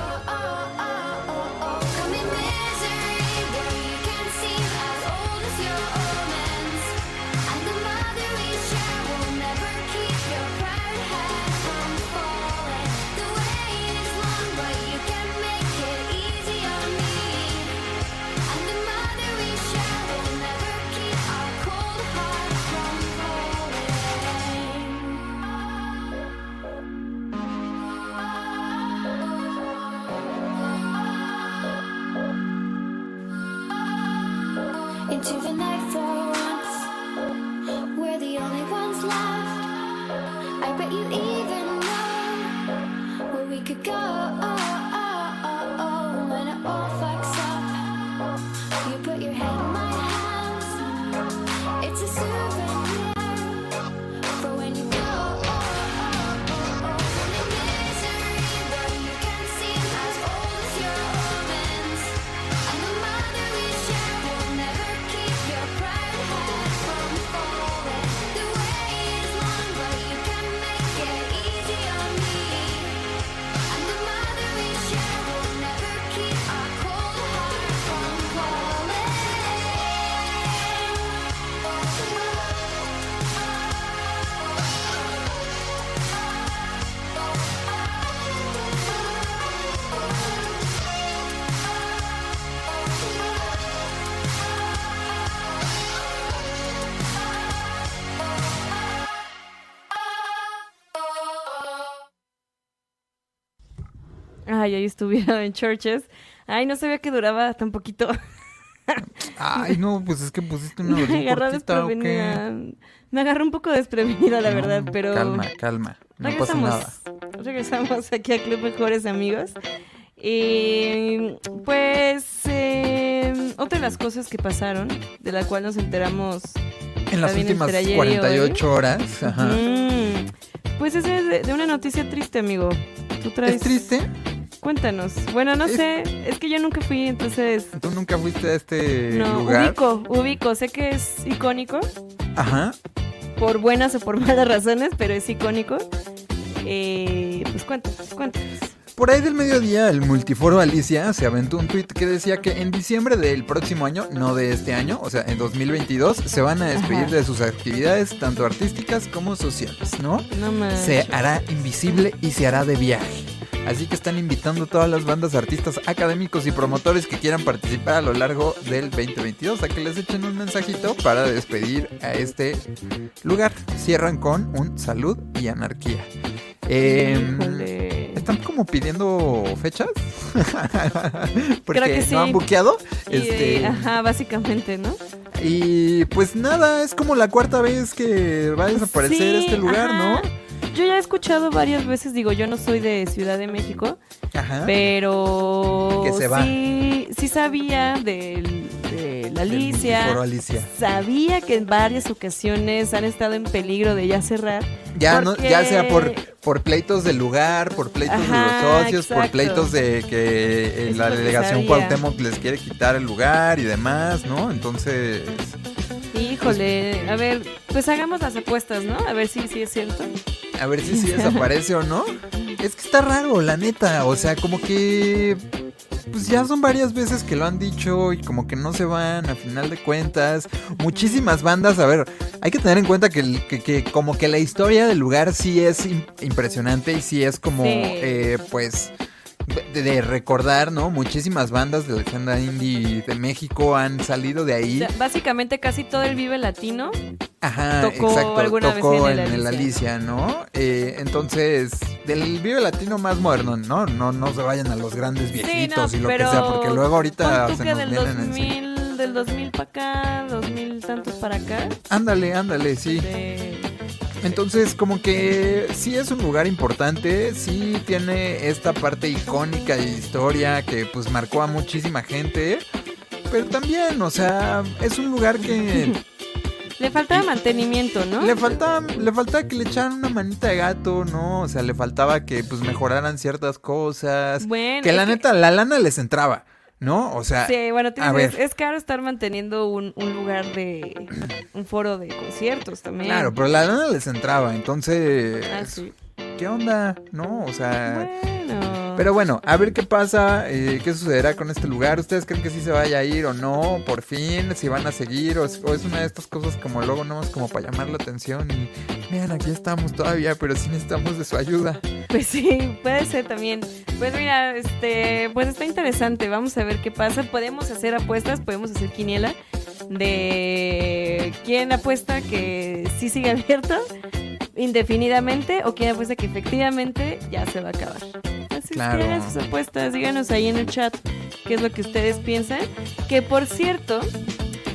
Ay, ahí estuvieron en Churches. Ay, no sabía que duraba tan poquito. Ay, no, pues es que pusiste una <laughs> Me versión agarró cortita, ¿o qué? desprevenida. Me agarró un poco desprevenida, la verdad, pero... Calma, calma. No pasa regresamos, nada. regresamos aquí a Club Mejores Amigos. Y pues eh, otra de las cosas que pasaron, de la cual nos enteramos En las últimas entre ayer y 48 horas. Ajá. Mm, pues es de, de una noticia triste, amigo. ¿Tú traes? ¿Es triste? Cuéntanos. Bueno, no Es- sé, es que yo nunca fui, entonces... ¿Tú nunca fuiste a este No, lugar? ubico, ubico. Sé que es icónico, Ajá. por buenas o por <laughs> malas razones, pero es icónico. Eh, pues cuéntanos, cuéntanos. Por ahí del mediodía, el multiforo Alicia se aventó un tweet que decía que en diciembre del próximo año, no de este año, o sea, en 2022, se van a despedir Ajá. de sus actividades tanto artísticas como sociales, ¿no? No más. Se hará invisible y se hará de viaje. Así que están invitando a todas las bandas, artistas, académicos y promotores que quieran participar a lo largo del 2022 a que les echen un mensajito para despedir a este lugar. Cierran con un salud y anarquía. Híjole. ¿Están como pidiendo fechas? <laughs> Porque Creo que sí. no han buqueado. Y, Este, Ajá, básicamente, ¿no? y pues nada, es como la cuarta vez que va a desaparecer Sí, este lugar, ajá. Yo ya he escuchado varias veces, digo, yo no soy de Ciudad de México, ¿no? Ajá. pero Que se va. sí, sí sabía del- de la Alicia. Alicia. Sabía que en varias ocasiones han estado en peligro de ya cerrar. Ya, no, ya sea por, por pleitos del lugar, por pleitos de los socios, por pleitos de que eh, la delegación. Cuauhtémoc les quiere quitar el lugar y demás, ¿no? Entonces, Híjole, a ver, pues hagamos las apuestas, ¿no? A ver si sí es cierto. a ver si sí desaparece o no. Es que está raro, la neta. O sea, como que. Pues ya son varias veces que lo han dicho y como que no se van a final de cuentas. Muchísimas bandas, a ver, hay que tener en cuenta que, que- que como que la historia del lugar sí es im- impresionante y sí es como, Sí. eh, pues, de, recordar, ¿no? Muchísimas bandas de la escena indie de México han salido de O ahí. sea, básicamente casi todo el Vive Latino. Ajá, tocó exacto, alguna tocó en en el el Alicia. ¿no? Eh, entonces, del Vive Latino más moderno, ¿no? No, no se vayan a los grandes viejitos sí, y lo que sea, porque luego ahorita se nos del vienen encima. 2000, del 2000 para acá, 2000 tantos para acá. Ándale, ándale, sí. de- Entonces, como que sí es un lugar importante, sí tiene esta parte icónica de historia que pues marcó a muchísima gente, pero también, o sea, es un lugar que Le faltaba mantenimiento, ¿no? Le faltaba, le faltaba que le echaran una manita de gato, ¿no? O sea, le faltaba que pues mejoraran ciertas cosas. Bueno, que la que- neta, la lana les entraba, ¿no? O sea, Sí, bueno, tienes- a ver. es, es caro estar manteniendo un, un lugar de. un foro de conciertos también. claro, pero la lana les entraba, entonces. Ah, sí. ¿Qué onda? No, o sea... Bueno. Pero bueno, a ver qué pasa, eh, qué sucederá con este lugar. ¿Ustedes creen que sí se vaya a ir o no? Por fin, si van a seguir o, es o es una de estas cosas como luego no como para llamar la atención y vean, aquí estamos todavía, pero sí necesitamos de su ayuda. Pues sí, puede ser también. Pues mira, este, pues está interesante. Vamos a ver qué pasa. Podemos hacer apuestas, podemos hacer quiniela de quién apuesta que sí sigue abierto indefinidamente o quién apuesta que efectivamente ya se va a acabar. Así Claro. es que hagan sus apuestas, díganos ahí en el chat qué es lo que ustedes piensan. Que por cierto,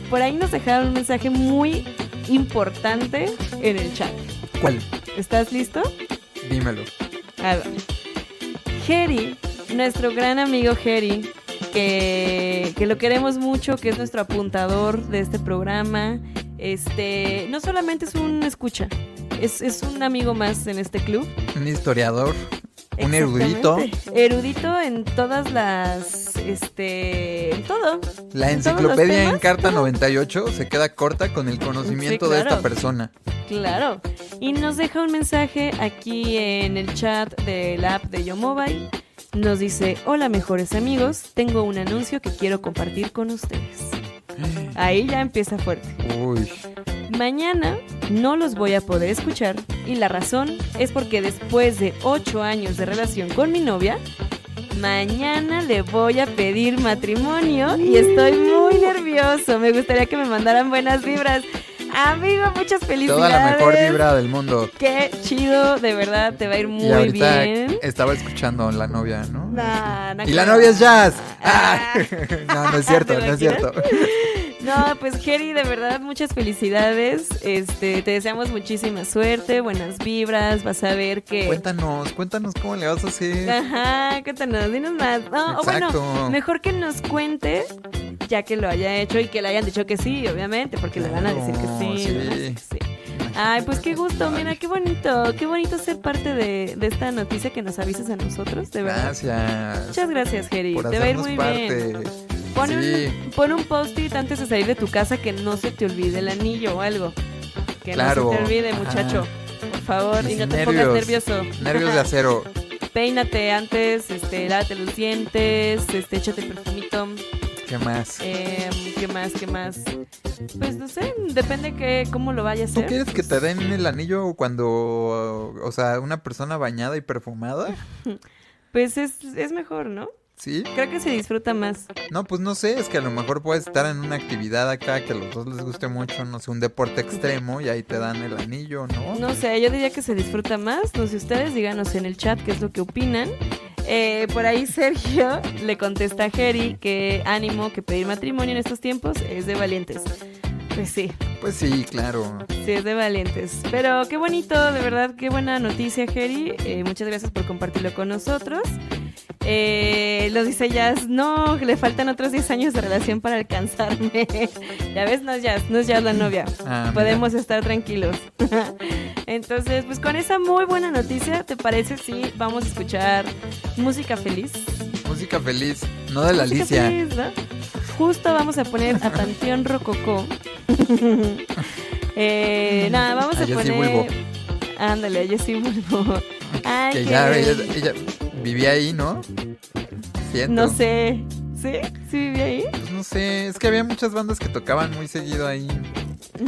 por ahí nos dejaron un mensaje muy importante en el chat. ¿Cuál? ¿Estás listo? Dímelo. A ver. Jerry, nuestro gran amigo Jerry, que, que lo queremos mucho, que es nuestro apuntador de este programa. Este, no solamente es un escucha, es, es un amigo más en este club. Un historiador, un erudito. Erudito en todas las, este, en todo. La En enciclopedia en carta todo. 98 se queda corta con el conocimiento Sí, de esta persona. Claro. Y nos deja un mensaje aquí en el chat de la app de Yo Mobile. Nos dice, hola mejores amigos, tengo un anuncio que quiero compartir con ustedes. <gasps> Ahí ya empieza fuerte. Uy, Mañana no los voy a poder escuchar y la razón es porque después de ocho años de relación con mi novia, mañana le voy a pedir matrimonio y estoy muy nervioso. Me gustaría que me mandaran buenas vibras. Amigo, muchas felicidades. toda la mejor vibra del mundo. Qué chido, de verdad, te va a ir y muy ahorita bien. estaba escuchando la novia, ¿no? Nah, nah, y la novia es Jazz. Ah. <laughs> no, no es cierto, ¿Te no es cierto. No, pues Jerry, de verdad, muchas felicidades. Este, te deseamos muchísima suerte, buenas vibras. Vas a ver que. Cuéntanos, cuéntanos cómo le vas a hacer. Ajá, cuéntanos, dinos más. No, o bueno, mejor que nos cuente, ya que lo haya hecho y que le hayan dicho que sí, obviamente, porque le van a decir que sí. Claro, le van a sí. decir que sí. Ay, pues qué gusto, mira, qué bonito, qué bonito ser parte de, de esta noticia que nos avisas a nosotros, de verdad. Gracias. Muchas gracias, Jerry. por Te va a ir muy parte. bien. Pon, Sí. un, pon un post-it antes de salir de tu casa que no se te olvide el anillo o algo. Que Claro. no se te olvide, muchacho. Por favor, y no te pongas nervioso. Nervios de acero. <laughs> Peínate antes, este, lávate los dientes, este, échate perfumito. ¿Qué más? Eh, ¿Qué más? ¿Qué más? Pues no sé, depende que cómo lo vayas a ¿Tú hacer. quieres que te den el anillo cuando, o sea, una persona bañada y perfumada? <laughs> Pues es, es mejor, ¿no? ¿Sí? Creo que se disfruta más. No, pues no sé, es que a lo mejor puedes estar en una actividad acá que a los dos les guste mucho, no sé, un deporte extremo y ahí te dan el anillo, ¿no? No sé, yo diría que se disfruta más. No sé ustedes, díganos en el chat qué es lo que opinan. Eh, por ahí <laughs> Sergio le contesta a Jerry que ánimo, que pedir matrimonio en estos tiempos es de valientes. Pues sí, Pues sí, claro. sí es de valientes. Pero qué bonito, de verdad, qué buena noticia, Jerry. Eh, muchas gracias por compartirlo con nosotros. Eh, lo dice Jazz, no, le faltan otros 10 años de relación para alcanzarme. <laughs> ya ves, no es Jazz, no es Jazz la novia. Ah, mira. Podemos estar tranquilos. <laughs> Entonces, pues con esa muy buena noticia, ¿te parece si vamos a escuchar música feliz? Música feliz, no de la Música Alicia. feliz, ¿no? Justo vamos a poner a Panteón Rococó. <laughs> eh, nada, vamos a, A Jessie poner. Ándale, a Jessie Bulbo. Ay, Que ya ella, ella vivía ahí, ¿no? Siento. No sé. ¿Sí? ¿Sí vivía ahí? Pues no sé, es que había muchas bandas que tocaban muy seguido ahí.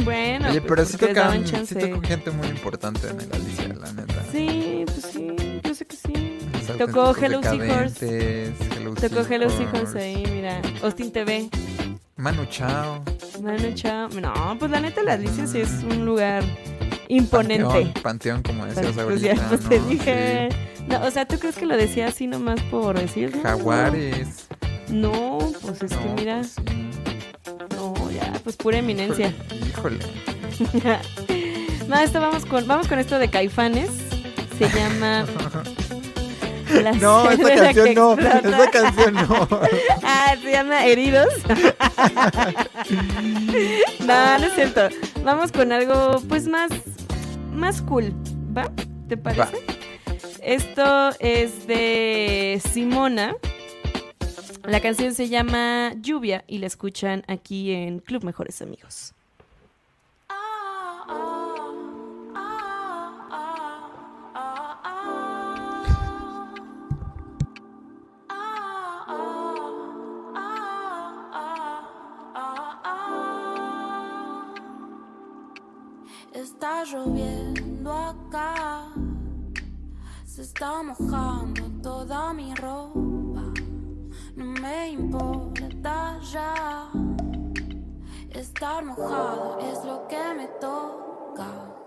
Bueno, Oye, pues, pero sí tocaban, sí tocó gente muy importante en el Alicia, la neta. Sí, pues sí, yo sé que sí. Los Tocó Hello Seahorse. Hello Tocó Hello Seahorse, Seahorse ahí, mira. Austin TV. Manu Chao. Manu Chao. No, pues la neta, la Alicia sí es un lugar imponente. Panteón, Panteón, como decías Pues ahorita, ya pues te ¿no? dije. No, o sea, ¿tú crees que lo decía así nomás por decir? Jaguares. No, pues es que mira. pues sí. No, ya, pues pura eminencia. Híjole. no, esto <laughs> vamos con, vamos con esto de Caifanes. Se llama. <laughs> La No, esta canción no. Esta canción no. Ah, se llama Heridos. <laughs> no, no es cierto. Vamos con algo, pues, más, más cool, ¿va? ¿Te parece? Esto es de Simona. La canción se llama Lluvia y la escuchan aquí en Club Mejores Amigos. Está lloviendo acá. Se está mojando toda mi ropa. No me importa ya. Estar mojado es lo que me toca.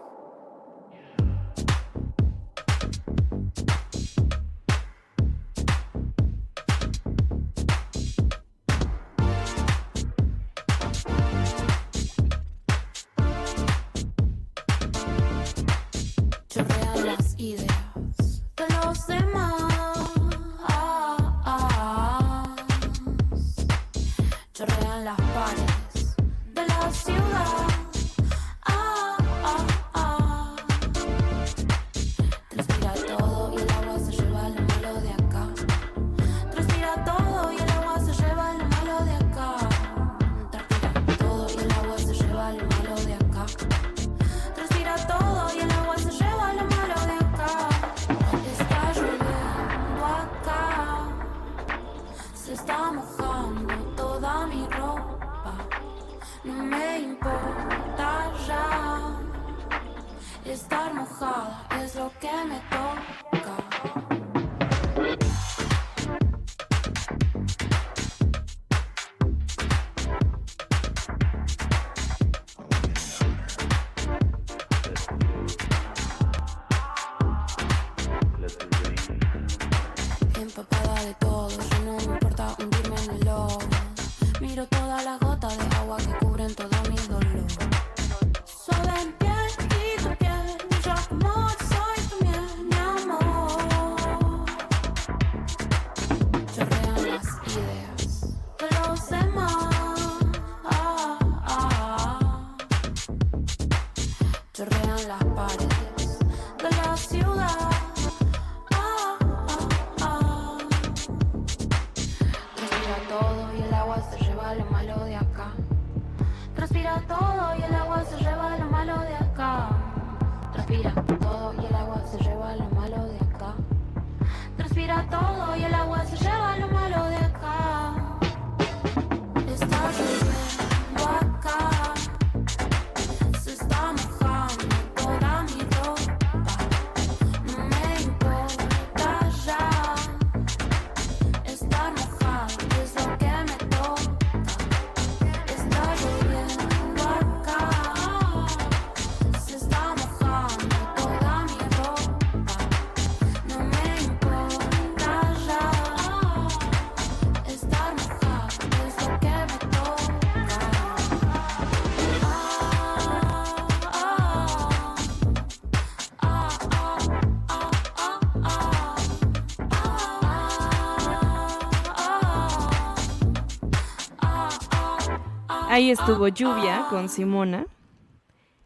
Ahí ah. estuvo Lluvia con Simona.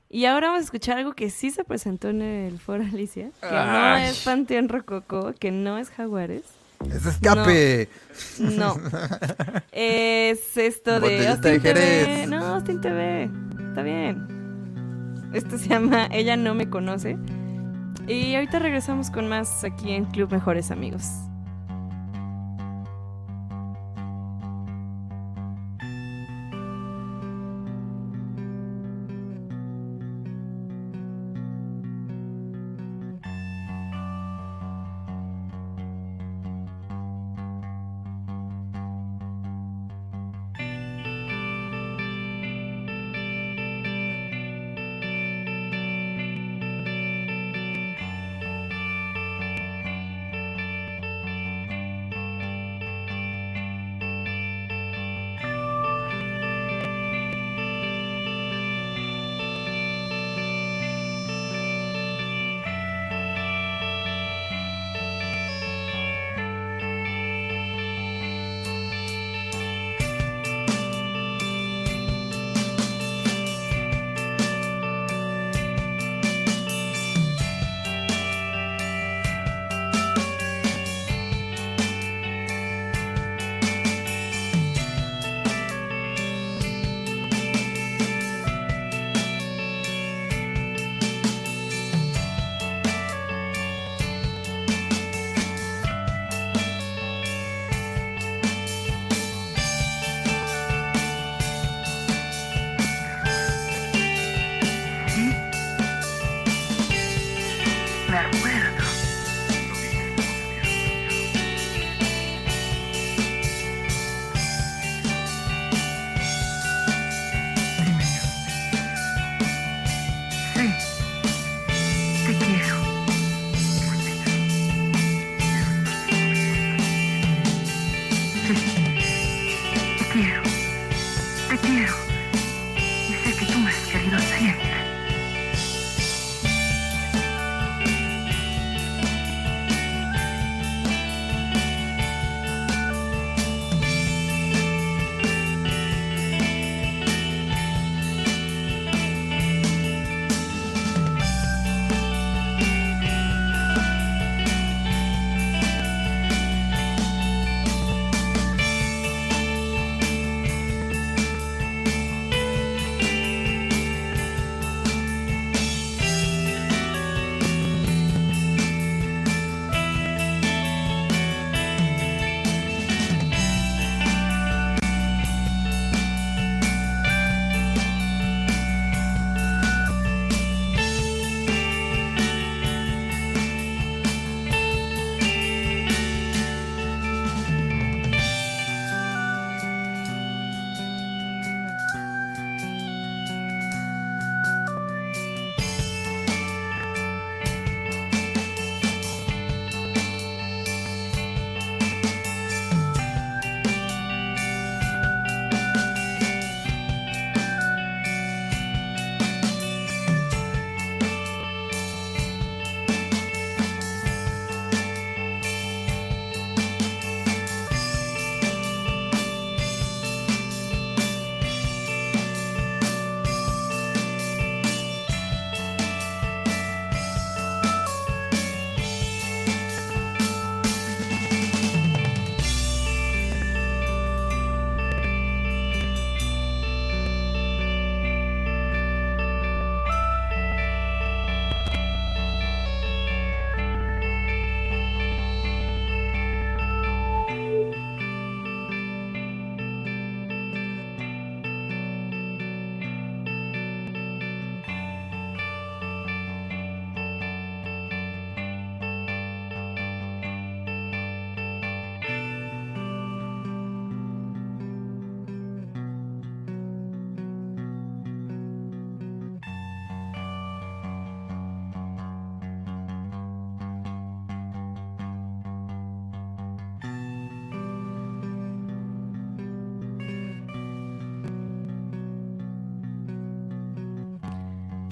Y ahora vamos a escuchar algo que sí se presentó en el Foro Alicia, que no es Panteón Rococó, que no es Jaguares. ¡Es escape! No. es esto de Austin TV. No, Austin TV. Está bien. Esto se llama Ella no me conoce. Y ahorita regresamos con más aquí en Club Mejores Amigos.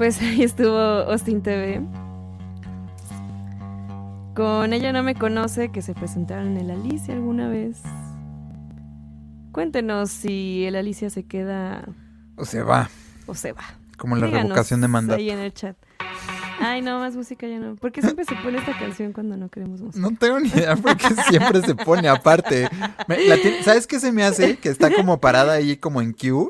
Pues <laughs> ahí estuvo Austin TV. Con ella no me conoce, que se presentaron en el Alicia alguna vez. Cuéntenos si el Alicia se queda O se va, o se va. como la Díganos revocación de mandato. Ahí en el chat. Ay, no, más música ya no. ¿Por qué siempre se pone esta canción cuando no queremos música? No tengo ni idea porque siempre se pone aparte. Me- la ti- ¿Sabes qué se me hace? Que está como parada ahí como en queue.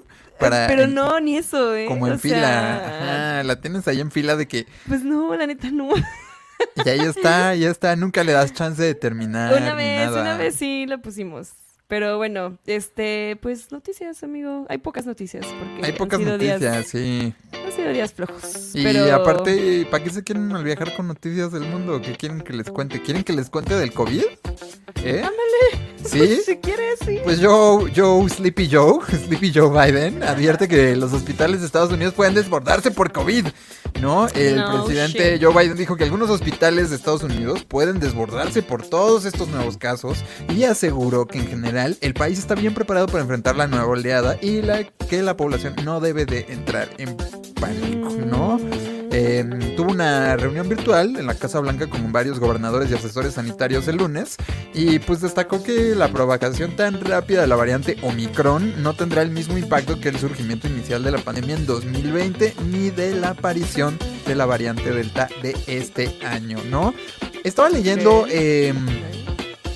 Para, Pero en- no, ni eso, ¿eh? Como en O fila. sea, Ajá, la tienes ahí en fila de que Pues no, la neta no. <laughs> ya ahí está, ya está. Nunca le das chance de terminar. Una vez, nada. una vez sí la pusimos. Pero bueno, este, pues noticias, amigo. Hay pocas noticias porque Hay han pocas sido noticias, días, sí. han sido días flojos. Y pero... aparte, ¿para qué se quieren mal viajar con noticias del mundo? ¿Qué quieren que les cuente? ¿Quieren que les cuente del COVID? ¿Eh? Ándale. ¿Sí? Pues, si quieres, sí. Pues Joe, Joe, Sleepy Joe, <laughs> Sleepy Joe Biden, advierte que los hospitales de Estados Unidos pueden desbordarse por COVID, ¿no? El No presidente shit. Joe Biden dijo que algunos hospitales de Estados Unidos pueden desbordarse por todos estos nuevos casos y aseguró que en general el país está bien preparado para enfrentar la nueva oleada y la, que la población no debe de entrar en pánico, ¿no? Eh, tuvo una reunión virtual en la Casa Blanca con varios gobernadores y asesores sanitarios el lunes y pues destacó que la propagación tan rápida de la variante Omicron no tendrá el mismo impacto que el surgimiento inicial de la pandemia en 2020 ni de la aparición de la variante Delta de este año, ¿no? Estaba leyendo, eh,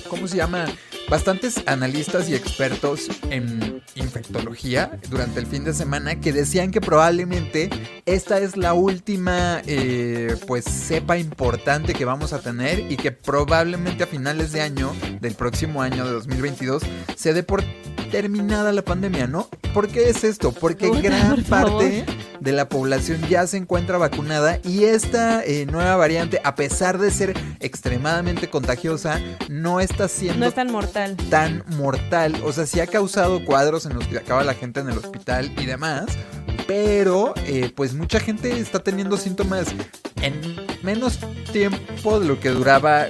¿cómo se llama? Bastantes analistas y expertos en infectología durante el fin de semana que decían que probablemente esta es la última eh, pues cepa importante que vamos a tener y que probablemente a finales de año del próximo año de 2022 se dé por terminada la pandemia, ¿no? ¿Por qué es esto? Porque gran por parte de la población ya se encuentra vacunada y esta eh, nueva variante, a pesar de ser extremadamente contagiosa, no está siendo No es tan mortal. Tan mortal. O sea, sí ha causado cuadros en los que acaba la gente en el hospital y demás. Pero, eh, pues mucha gente está teniendo síntomas en menos tiempo de lo que duraba.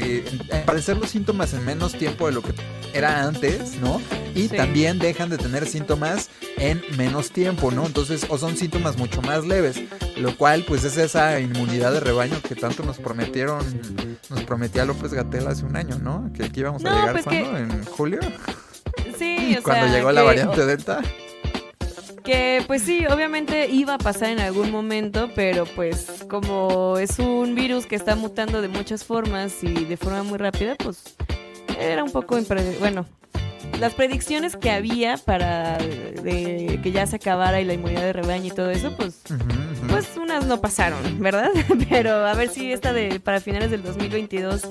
Eh, al parecer los síntomas en menos tiempo de lo que era antes, ¿no? Y Sí. también dejan de tener síntomas en menos tiempo, ¿no? Entonces, o son síntomas mucho más leves, lo cual pues es esa inmunidad de rebaño que tanto nos prometieron, nos prometía López Gatel hace un año, ¿no? Que aquí íbamos a llegar pues que- en julio, Sí, <laughs> o cuando sea, llegó la que- variante Delta. Que pues sí, obviamente iba a pasar en algún momento, pero pues como es un virus que está mutando de muchas formas y de forma muy rápida, pues era un poco impre- bueno, las predicciones que había para de que ya se acabara y la inmunidad de rebaño y todo eso, pues pues unas no pasaron, ¿verdad? <laughs> Pero a ver si esta de para finales del 2022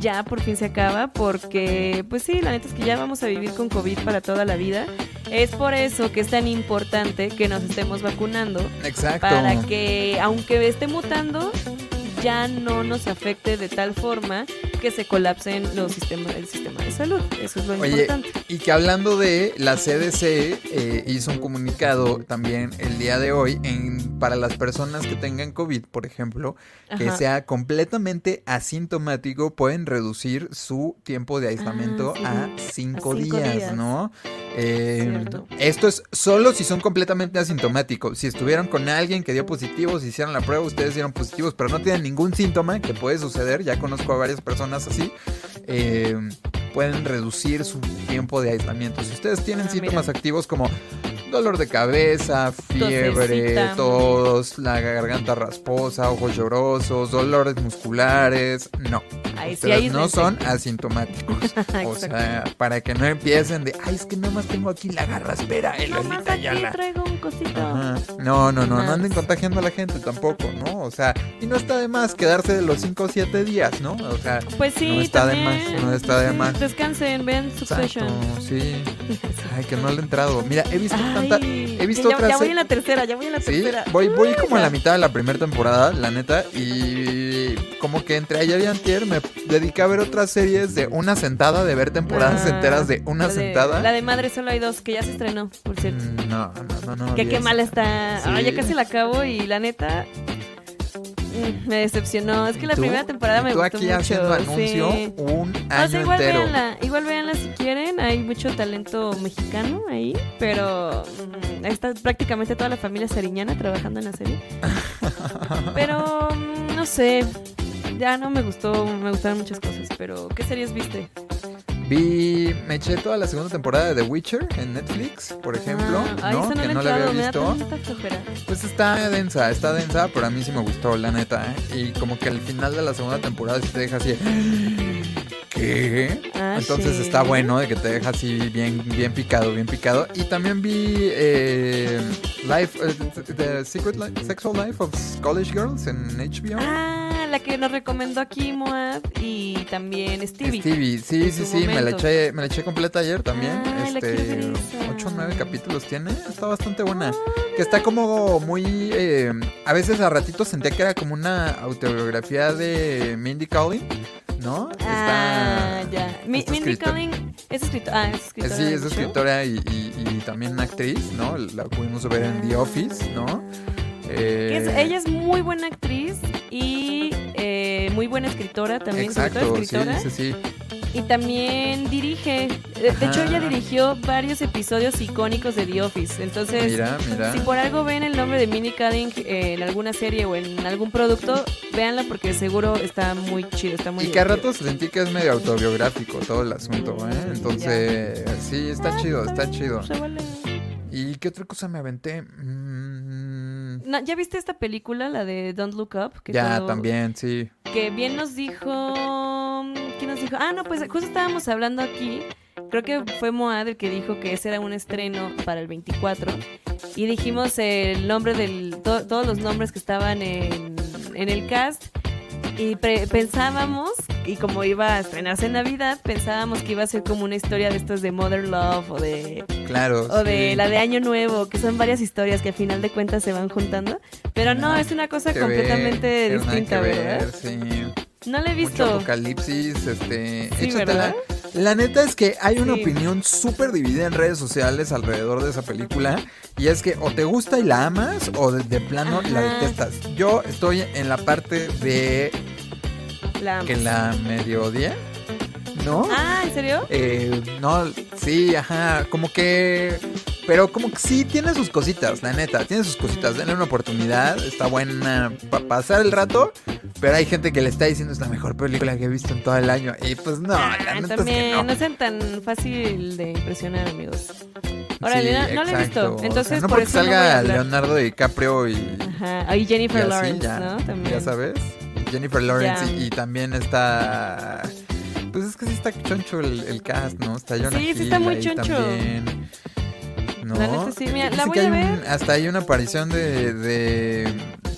ya por fin se acaba, porque pues sí, la neta es que ya vamos a vivir con COVID para toda la vida. Es por eso que es tan importante que nos estemos vacunando, Exacto. para que aunque esté mutando, ya no nos afecte de tal forma que se colapsen los sistemas, el sistema de salud. Eso es lo Oye, importante. y que hablando de la CDC eh, hizo un comunicado también el día de hoy en, para las personas que tengan COVID, por ejemplo, que Ajá. sea completamente asintomático, pueden reducir su tiempo de aislamiento Ah, sí. a cinco, A cinco días, días. ¿no? Eh, esto es solo si son completamente asintomáticos. Si estuvieron con alguien que dio positivo, si hicieron la prueba, ustedes dieron positivos, pero no tienen ningún síntoma, que puede suceder, ya conozco a varias personas así, eh, pueden reducir su tiempo de aislamiento. Si ustedes tienen Ah, síntomas activos como dolor de cabeza, fiebre, tos, la garganta rasposa, ojos llorosos, dolores musculares, no. Ahí sí, ahí no son asintomáticos. <laughs> o sea, para que no empiecen de, ay, es que nada más tengo aquí la garraspera, el Nomás Lolita Ayala". traigo un cosito. Ajá. No, no, no, no anden contagiando a la gente tampoco, ¿no? O sea, y no está de más quedarse de los 5 o 7 días, ¿no? O sea, Pues sí, no está de más, no está de más. Descansen, vean Succession. sí. <laughs> Ay, que no le he entrado. Mira, he visto Ay, He visto ya, ya otras voy se- en la tercera, ya voy en la Sí, tercera. voy, voy como a la ya. mitad de la primera temporada, la neta, y como que entre ayer y antier me dediqué a ver otras series de una sentada, de ver temporadas Ah, enteras de una la de- sentada. La de Madre Solo hay dos, que ya se estrenó, por cierto. Mm, No, no, no, no. que qué esa. mal está. Ah, Sí. ya casi la acabo y la neta. Mm, Me decepcionó. Es que la ¿Tú? primera temporada me tú gustó aquí mucho. haciendo anuncio sí. un O año sea, igual entero. véanla, igual véanla si quieren, hay mucho talento mexicano ahí, pero mm, está prácticamente toda la familia sariñana trabajando en la serie. <laughs> pero mm, no sé, ya no me gustó, me gustaron muchas cosas, pero ¿qué series viste? Vi, me eché toda la segunda temporada de The Witcher en Netflix, por ejemplo, Ah, ay, ¿no? no que no la había visto. Pues está densa, está densa, pero a mí sí me gustó, la neta. ¿eh? Y como que al final de la segunda temporada sí te deja así. ¿Qué? Ah, Entonces sí. está bueno de que te deja así bien, bien picado, bien picado. Y también vi eh, Life, eh, The Secret Life, Sexual Life of College Girls en HBO. Ah, la que nos recomendó aquí Moab y también Stevie. Stevie, sí, sí, sí, me la eché, me la eché completa ayer también. Ver este, esa. 8 o 9 capítulos tiene, está bastante buena. Ah, Que está como muy, eh, a veces a ratitos sentía que era como una autobiografía de Mindy Kaling, ¿no? Ah, Está- ya. Está Mindy. Kaling es escritora. Ah, es escritora. Sí, es escritora y, y- y también actriz, ¿no? La pudimos ver en The Office, ¿no? Es- Eh, ella es muy buena actriz y eh, muy buena escritora también. Exacto, escritora. sí, sí. Y también dirige. De, de hecho, ella dirigió varios episodios icónicos de The Office. Entonces, Mira, mira. si por algo ven el nombre de Minnie Kaling eh, en alguna serie o en algún producto, véanla porque seguro está muy chido, está muy Y que a ratos sentí que es medio autobiográfico todo el asunto, ¿eh? Entonces, sí, está chido, está chido. ¿Y qué otra cosa me aventé? Mm, No, ¿Ya viste esta película, la de Don't Look Up? Que ya, también, sí. Que bien nos dijo. ¿Quién nos dijo? Ah, no, pues justo estábamos hablando aquí. Creo que fue Moad el que dijo que ese era un estreno para el 24. Y dijimos el nombre del. to- todos los nombres que estaban en, en el cast. Y pre- pensábamos, y como iba a estrenarse en Navidad, pensábamos que iba a ser como una historia de estas de Mother Love o de Claro. o de la de Año Nuevo, que son varias historias que a final de cuentas se van juntando. Pero no, es una cosa completamente ver, distinta, ¿verdad? ver, sí. No la he Mucho visto. apocalipsis, este, Sí, échatela. ¿verdad? La neta es que hay una Sí. opinión súper dividida en redes sociales alrededor de esa película. Y es que o te gusta y la amas o de, de plano la detestas. Yo estoy en la parte de La que la medio odié. ¿No? Ah, ¿en serio? Eh, no, sí, ajá, como que... Pero como que sí, tiene sus cositas, la neta, tiene sus cositas. Denle una oportunidad, está buena para pasar el rato. Pero hay gente que le está diciendo es la mejor película que he visto en todo el año. Y pues no, la Ah, neta también, es que no. no. sean tan fácil de impresionar, amigos. Órale, Sí, no, no la he visto. exacto. O sea, Entonces, no por porque eso salga. Leonardo DiCaprio y, Ajá. Jennifer y así, Lawrence, ya, ¿no? También. ya sabes. Jennifer Lawrence y también está... Que sí está choncho el, el cast, ¿no? Está Jonah Sí, sí está muy choncho. también. ¿No? La neta sí, mira, la voy a ver. un- hasta hay una aparición de, de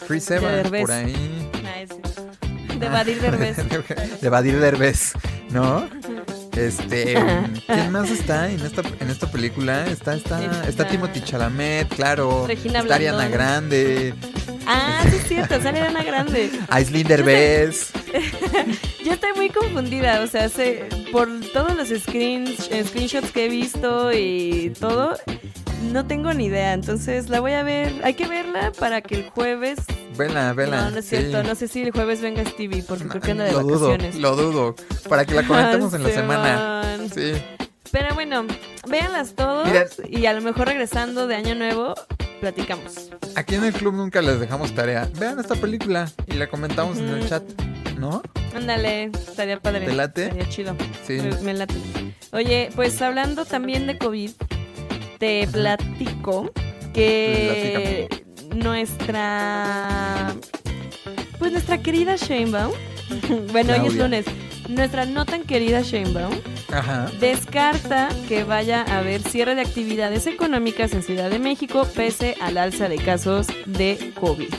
Chris De Evans Derbez. por ahí. Ah. De <laughs> Badir Derbez. de Badir Derbez, ¿no? Este, <laughs> ¿quién más está en esta en esta película? Está está está, Está- Timothy Chalamet, claro. Regina está Ariana. Grande, Ah, sí es cierto, sale Ana Grande. Aislinn Derbez. <laughs> Yo estoy muy confundida, o sea, sé- por todos los screens, eh, screenshots que he visto y todo, no tengo ni idea. Entonces la voy a ver, hay que verla para que el jueves... Vela, vela. no, no es sí. cierto, no sé si el jueves venga Stevie, porque creo que anda de lo dudo, vacaciones. lo dudo. Para que la comentemos en la Se semana. Sí. Pero bueno, véanlas todos Mira. y a lo mejor regresando de Año Nuevo, platicamos. Aquí en el club nunca les dejamos tarea. Vean esta película y la comentamos en el chat, ¿no? Ándale, estaría padre. ¿Te late? Estaría chido. Sí. Me, me late. Oye, pues hablando también de COVID, te platico que nuestra. Pues nuestra querida Shanebaum. <laughs> bueno, hoy es lunes. Nuestra no tan querida Shanebaum Ajá. descarta que vaya a haber cierre de actividades económicas en Ciudad de México pese al alza de casos de COVID.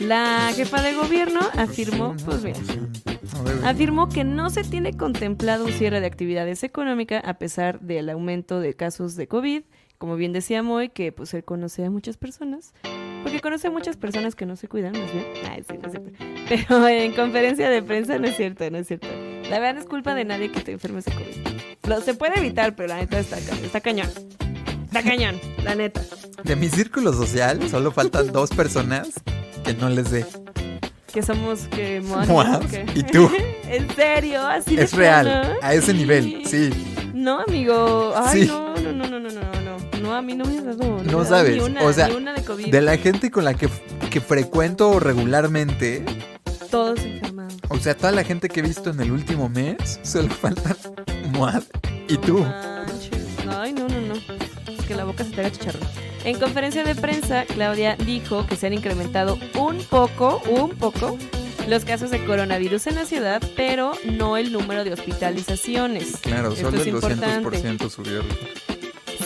La jefa de gobierno afirmó, pues mira, afirmó que no se tiene contemplado un cierre de actividades económicas a pesar del aumento de casos de COVID. Como bien decía Moy, que pues él conoce a muchas personas, porque conoce a muchas personas que no se cuidan, más bien. Ay, sí, no es cierto. Pero en conferencia de prensa no es cierto, no es cierto. La verdad no es culpa de nadie que te enfermes de COVID. Lo, se puede evitar, pero la neta está, está cañón. Está cañón, la neta. De mi círculo social solo faltan dos personas que no les dé. Que somos que <laughs> ¿qué? y tú. <laughs> ¿En serio? ¿Así Es real, plano? a ese nivel, sí. No, amigo. Ay, Sí. no, no, no, no, no, no, no. A mí no me ha dado. No sabes, Ni una, o sea, ni una de COVID. De la gente con la que, que frecuento regularmente, Todos enfermados. o sea, toda la gente que he visto en el último mes, solo faltan Moab y tú. Manches. Ay, no, no, no. Que la boca se te haga chicharrón. En conferencia de prensa, Claudia dijo que se han incrementado un poco, un poco, los casos de coronavirus en la ciudad, pero no el número de hospitalizaciones. Claro, Esto solo es el importante. 200% subió.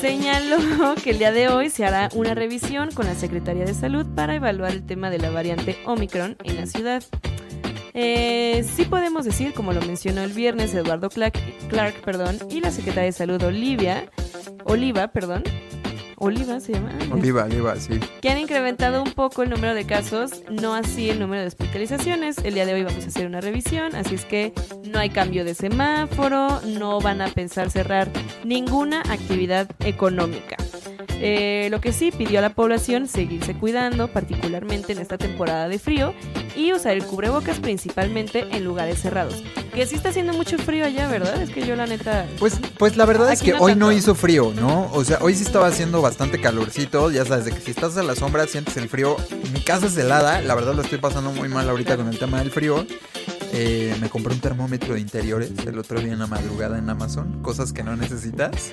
Señaló <laughs> que el día de hoy se hará una revisión con la Secretaría de Salud para evaluar el tema de la variante Omicron en la ciudad. Eh, sí podemos decir, como lo mencionó el viernes Eduardo Clark, Clark perdón, y la Secretaria de Salud Olivia, Oliva, perdón, Oliva se llama, Ah, Oliva, Oliva, sí. que han incrementado un poco el número de casos, no así el número de hospitalizaciones. El día de hoy vamos a hacer una revisión, así es que no hay cambio de semáforo, no van a pensar cerrar ninguna actividad económica. Eh, lo que sí pidió a la población seguirse cuidando, particularmente en esta temporada de frío, y usar el cubrebocas principalmente en lugares cerrados. Que sí está haciendo mucho frío allá, ¿verdad? Es que yo la neta... Pues, pues la verdad es que no hoy no hizo frío, ¿no? O sea, hoy sí estaba haciendo bastante calorcito. Ya sabes, de que si estás a la sombra sientes el frío. Mi casa es helada, la verdad lo estoy pasando muy mal ahorita con el tema del frío. Eh, me compré un termómetro de interiores el otro día en la madrugada en Amazon, cosas que no necesitas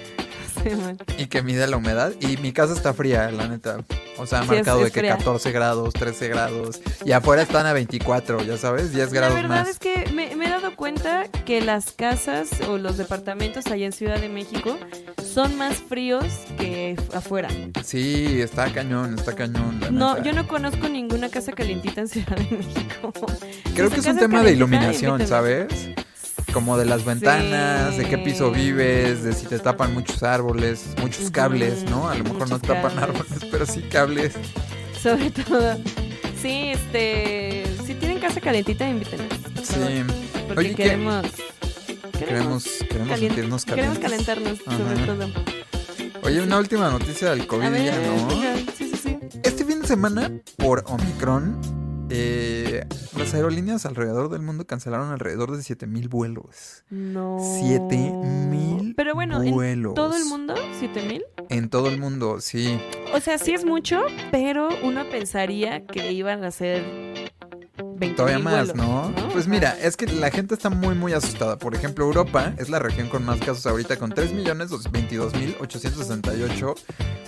Sí, y que mide la humedad. Y mi casa está fría, la neta. O sea, ha Sí, marcado de que fría. 14 grados, 13 grados. Y afuera están a 24, ya sabes, 10 La grados verdad más. es que me, me he dado cuenta que las casas o los departamentos allá en Ciudad de México son más fríos que afuera. Sí, está cañón, está cañón. No, neta. yo no conozco ninguna casa calientita en Ciudad de México. Creo Si que es un tema de iluminación, invítame. ¿sabes? Como de las ventanas, de qué piso vives, de si te tapan muchos árboles, muchos cables, ¿no? A lo mejor no muchos tapan cables. árboles, pero sí cables. Sobre todo. Sí, este. Si tienen casa calientita, invítenos. Sí. Porque Oye, ¿qué? Queremos. Queremos, queremos sentirnos Queremos calientes. calentarnos, Ajá. sobre todo. Oye, una última noticia del COVID ver, ya, ¿no? sí, sí, sí. Este fin de semana, por Omicron, eh, las aerolíneas alrededor del mundo cancelaron alrededor de 7000 vuelos. No. 7000 Pero bueno, vuelos. en todo el mundo, 7000. En todo el mundo, sí. O sea, sí es mucho, pero uno pensaría que iban a ser 20 Todavía más, ¿no? Pues mira, es que la gente está muy, muy asustada. Por ejemplo, Europa es la región con más casos ahorita, con 3.022.868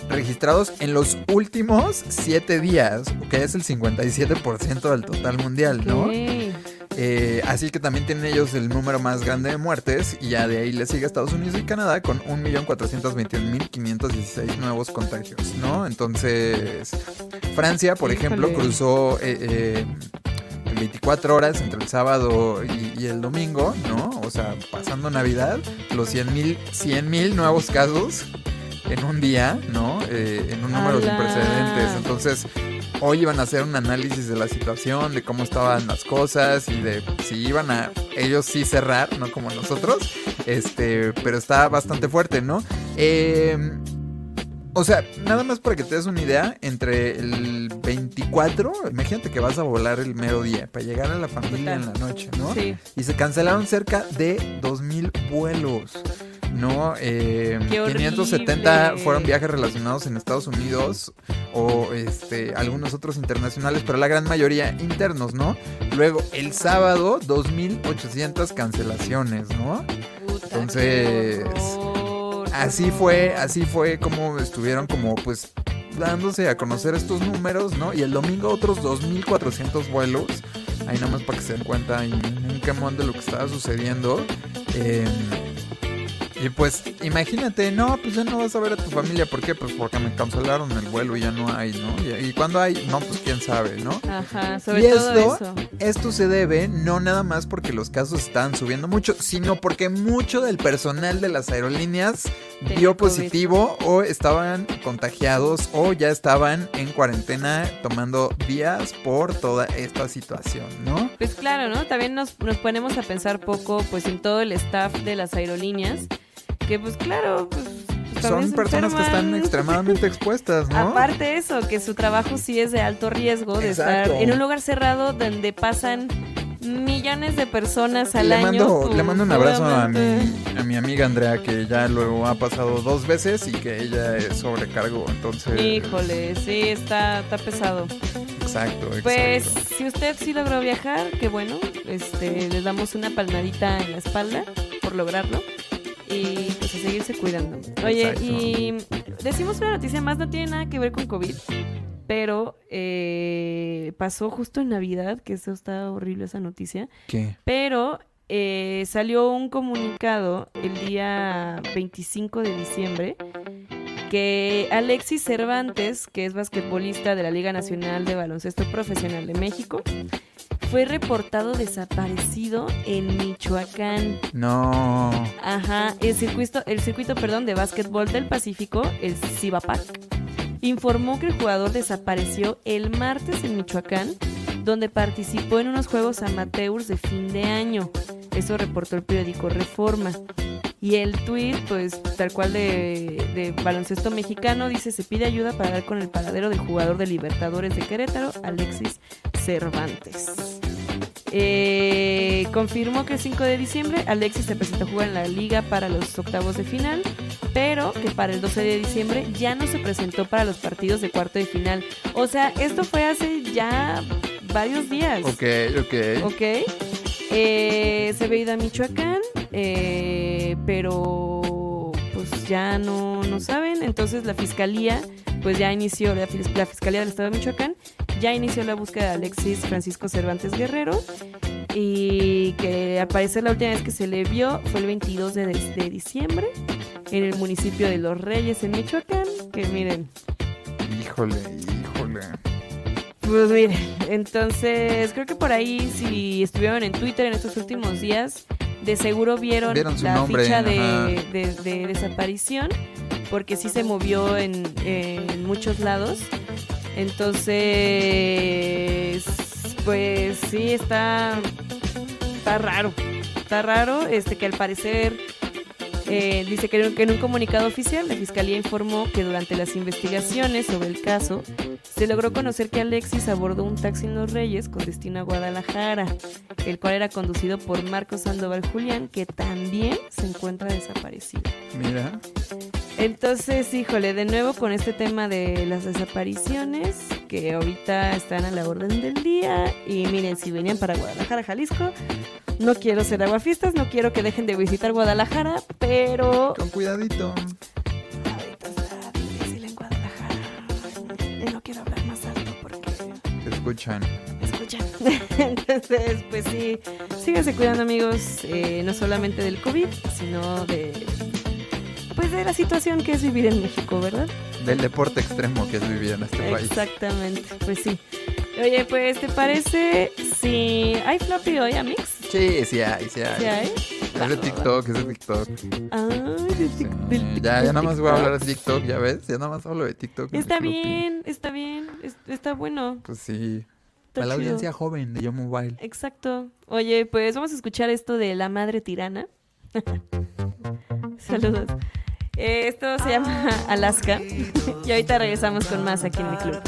registrados en los últimos 7 días, que es el 57% del total mundial, ¿no? Eh, así que también tienen ellos el número más grande de muertes y ya de ahí le sigue Estados Unidos y Canadá con 1.421.516 nuevos contagios, ¿no? Entonces, Francia, por ejemplo, cruzó eh, eh, 24 horas entre el sábado y, y el domingo, ¿no? O sea, pasando Navidad, los 100.000 100.000 nuevos casos en un día, ¿no? Eh, en un número sin precedentes. Entonces, hoy iban a hacer un análisis de la situación, de cómo estaban las cosas y de si iban a ellos sí cerrar, no como nosotros. Este, pero está bastante fuerte, ¿no? Eh, o sea, nada más para que te des una idea, entre el 24, imagínate que vas a volar el mero día para llegar a la familia en la noche, ¿no? Sí. Y se cancelaron cerca de 2.000 vuelos. No, eh, ¡Qué 570 horrible! fueron viajes relacionados en Estados Unidos o este, algunos otros internacionales, pero la gran mayoría internos, ¿no? Luego, el sábado, 2.800 cancelaciones, ¿no? Entonces, Así fue, así fue como estuvieron como pues dándose a conocer estos números, ¿no? Y el domingo otros 2.400 vuelos. Ahí nada más para que se den cuenta y un quemón de lo que estaba sucediendo. Eh, y pues imagínate, no, pues ya no vas a ver a tu familia. ¿Por qué? Pues porque me cancelaron el vuelo y ya no hay, ¿no? Y, y cuando hay, no, pues quién sabe, ¿no? Ajá, sobre y todo esto, eso. esto se debe no nada más porque los casos están subiendo mucho, sino porque mucho del personal de las aerolíneas Tenía dio COVID. positivo o estaban contagiados o ya estaban en cuarentena tomando días por toda esta situación, ¿no? Pues claro, ¿no? También nos, nos ponemos a pensar poco pues en todo el staff de las aerolíneas, que pues claro, pues, pues, Son personas que están extremadamente expuestas, ¿no? Aparte eso, que su trabajo sí es de alto riesgo, de Exacto. estar en un lugar cerrado donde pasan millones de personas al le año. mando, le pues, mando un abrazo a mi, a mi amiga Andrea, que ya luego ha pasado dos veces y que ella es sobrecargo, entonces... Híjole, sí, está, está pesado. Exacto, exacto. Pues si usted sí logró viajar, qué bueno, este, les damos una palmadita en la espalda por lograrlo y pues a seguirse cuidando. Oye, Exacto. y decimos una noticia más, no tiene nada que ver con COVID, pero eh, pasó justo en Navidad, que eso está horrible esa noticia, ¿Qué? pero eh, salió un comunicado el día 25 de diciembre que Alexis Cervantes, que es basquetbolista de la Liga Nacional de Baloncesto Profesional de México, fue reportado desaparecido en Michoacán. No. Ajá, el circuito, el circuito perdón, de básquetbol del Pacífico, el Cibapac, informó que el jugador desapareció el martes en Michoacán, donde participó en unos juegos amateurs de fin de año. Eso reportó el periódico Reforma. Y el tuit, pues tal cual de, de baloncesto mexicano, dice se pide ayuda para dar con el paradero del jugador de Libertadores de Querétaro, Alexis Cervantes. Eh, confirmó que el 5 de diciembre Alexis se presentó a jugar en la liga para los octavos de final, pero que para el 12 de diciembre ya no se presentó para los partidos de cuarto de final. O sea, esto fue hace ya varios días. Ok, ok. Ok. Eh, se había ido a Michoacán, eh, pero pues ya no, no saben. Entonces la fiscalía, pues ya inició, la, fis- la fiscalía del estado de Michoacán, ya inició la búsqueda de Alexis Francisco Cervantes Guerrero. Y que al parecer la última vez que se le vio fue el 22 de, de diciembre en el municipio de Los Reyes en Michoacán. Que miren, Híjole, híjole. Pues miren, entonces creo que por ahí si estuvieron en Twitter en estos últimos días, de seguro vieron, la nombre, ficha ajá. de, de- de desaparición, porque sí se movió en, en muchos lados. Entonces, pues sí está, está raro, está raro, este que al parecer Eh, dice que, que en un comunicado oficial la fiscalía informó que durante las investigaciones sobre el caso se logró conocer que Alexis abordó un taxi en Los Reyes con destino a Guadalajara, el cual era conducido por Marcos Sandoval Julián, que también se encuentra desaparecido. Mira. Entonces, híjole, de nuevo con este tema de las desapariciones, que ahorita están a la orden del día. Y miren, si venían para Guadalajara, Jalisco, no quiero ser aguafiestas, no quiero que dejen de visitar Guadalajara, pero Con cuidadito. ahorita está difícil en Guadalajara. Y no quiero hablar más alto porque Te escuchan. escuchan. <laughs> Entonces, pues sí, síganse cuidando, amigos, eh, no solamente del COVID, sino de. Pues de la situación que es vivir en México, ¿verdad? Del deporte extremo que es vivir en este país. Exactamente, pues sí. Oye, pues, ¿te parece si hay floppy hoy, Amix? Sí, sí hay, sí hay. ¿Sí hay? Es de TikTok, es de TikTok. Ay, de tic- del tic- ya, ya nada más voy a hablar de TikTok. TikTok, ya ves. Ya nada más hablo de TikTok. Está bien, está bien, es- está bueno. Pues sí. Está Para la chido. audiencia joven de Yo Mobile. Exacto. Oye, pues vamos a escuchar esto de La Madre Tirana. <laughs> Saludos. Eh, esto se llama Alaska. <laughs> y ahorita regresamos con más aquí en el club.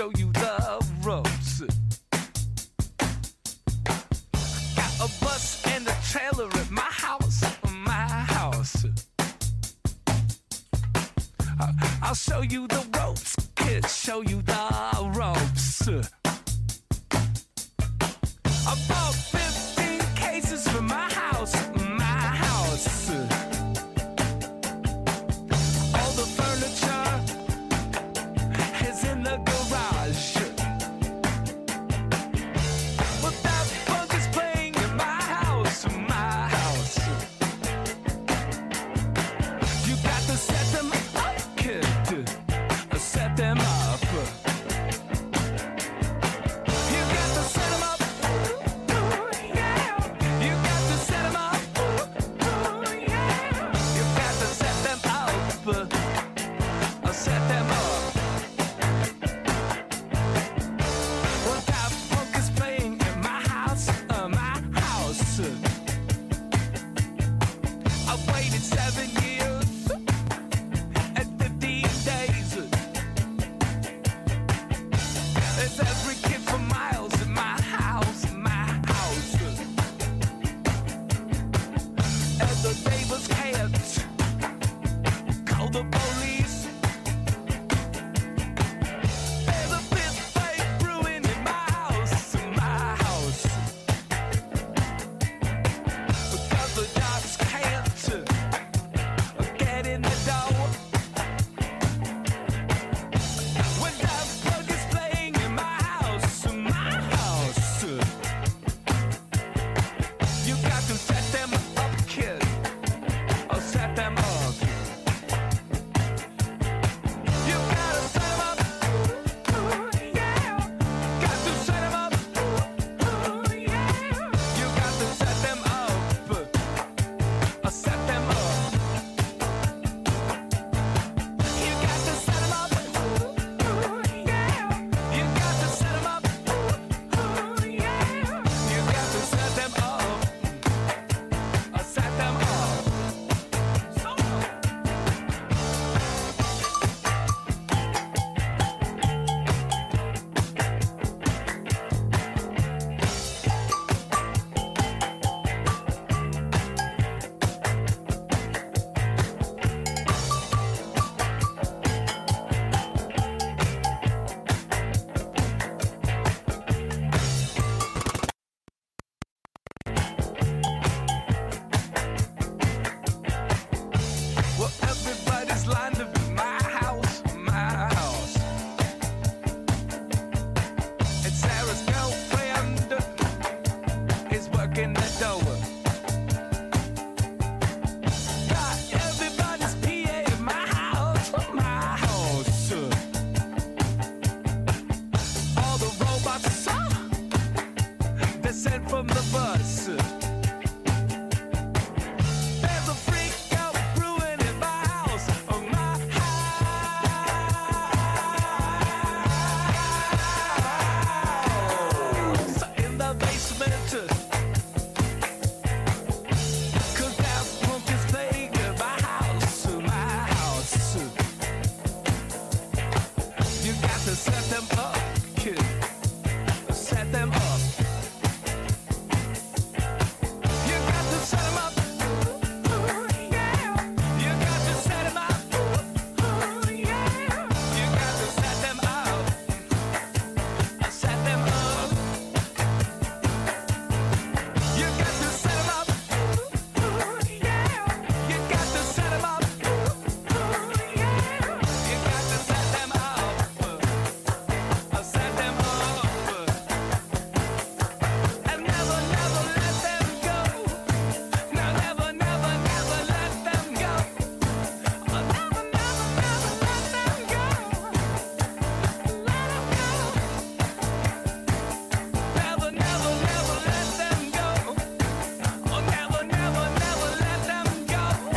show you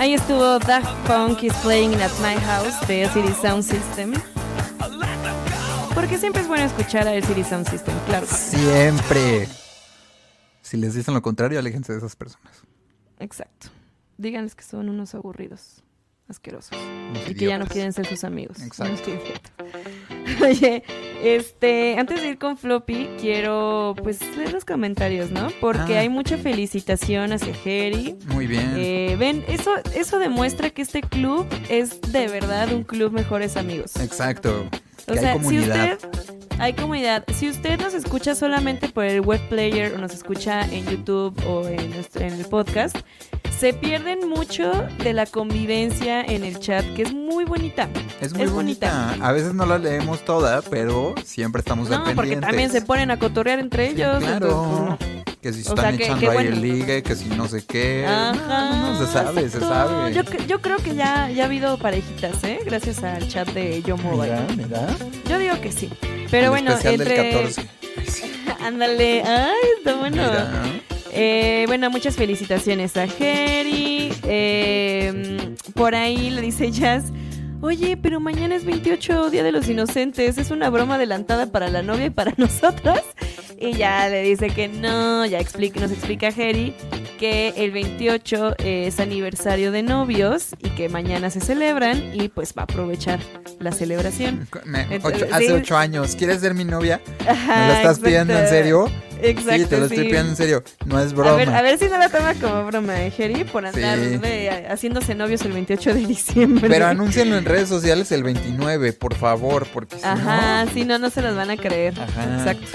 Ahí estuvo Daft Punk is Playing at My House de City Sound System. Porque siempre es bueno escuchar a El City Sound System, claro. Siempre. Si les dicen lo contrario, aléjense de esas personas. Exacto. Díganles que son unos aburridos asquerosos. Y que ya no quieren ser sus amigos. Exacto. <laughs> Oye, este, antes de ir con Floppy, quiero pues leer los comentarios, ¿no? Porque Ah. hay mucha felicitación hacia Jerry. Muy bien. Eh, ven, eso, eso demuestra que este club es de verdad un club mejores amigos. Exacto. O sea, hay si usted hay comunidad, si usted nos escucha solamente por el web player o nos escucha en YouTube o en, el podcast, se pierden mucho de la convivencia en el chat, que es muy bonita. Es muy bonita. A veces no la leemos toda, pero siempre estamos al No, porque también se ponen a cotorrear entre ellos. Claro. entonces, pues, no. Que si O están sea, que- echando que ahí bueno. el ligue, que si no sé qué. Ajá, No, no, se sabe, se sabe. Yo, yo creo que ya, ya ha habido parejitas, ¿eh? Gracias al chat de Yo Mobile. Mira, mira. Yo digo que sí. Pero El bueno, entre... 14. <laughs> Ándale, ay, está bueno. Mira. Eh, bueno, muchas felicitaciones a Jerry. Eh, por ahí le dice Jazz. Oye, pero mañana es 28 Día de los Inocentes. Es una broma adelantada para la novia y para <laughs> nosotros. Y ya le dice que no, ya explica, nos explica Jerry que el 28 es aniversario de novios y que mañana se celebran y pues va a aprovechar la celebración. Me- Entonces, ocho- hace sí. ocho años. ¿Quieres ser mi novia? ¿Me Ajá, lo estás pidiendo en exacto. serio? Exacto, sí, te lo estoy sí. pidiendo en serio. No es broma. A ver, a ver si no la toma como broma, ¿eh, Jerry? Por andar Sí. de- haciéndose novios el 28 de diciembre. Pero anúncienlo en redes sociales el 29, por favor, porque si Ajá, no... sí, no, no se las van a creer. Ajá. Exacto.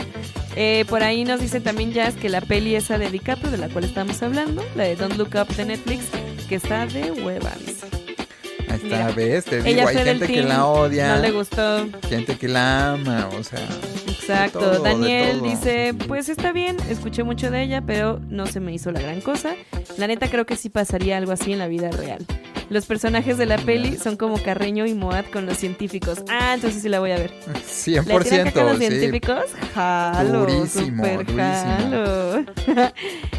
Eh, por ahí nos dice también Jazz que la peli esa de DiCaprio, de la cual estamos hablando, la de Don't Look Up de Netflix, que está de hueva. Ahí está, Mira, ves, te digo, hay gente que la odia. No le gustó. Gente que la ama, o sea... Exacto. todo, Daniel dice, pues está bien, escuché mucho de ella, pero no se me hizo la gran cosa. La neta creo que sí pasaría algo así en la vida real. Los personajes de la peli son como Carreño y Moat con los científicos. Ah, entonces sí la voy a ver. 100%, ¿Le tiran caca a los sí. científicos? Jalo, Durísimo, super durísimo. jalo. <laughs>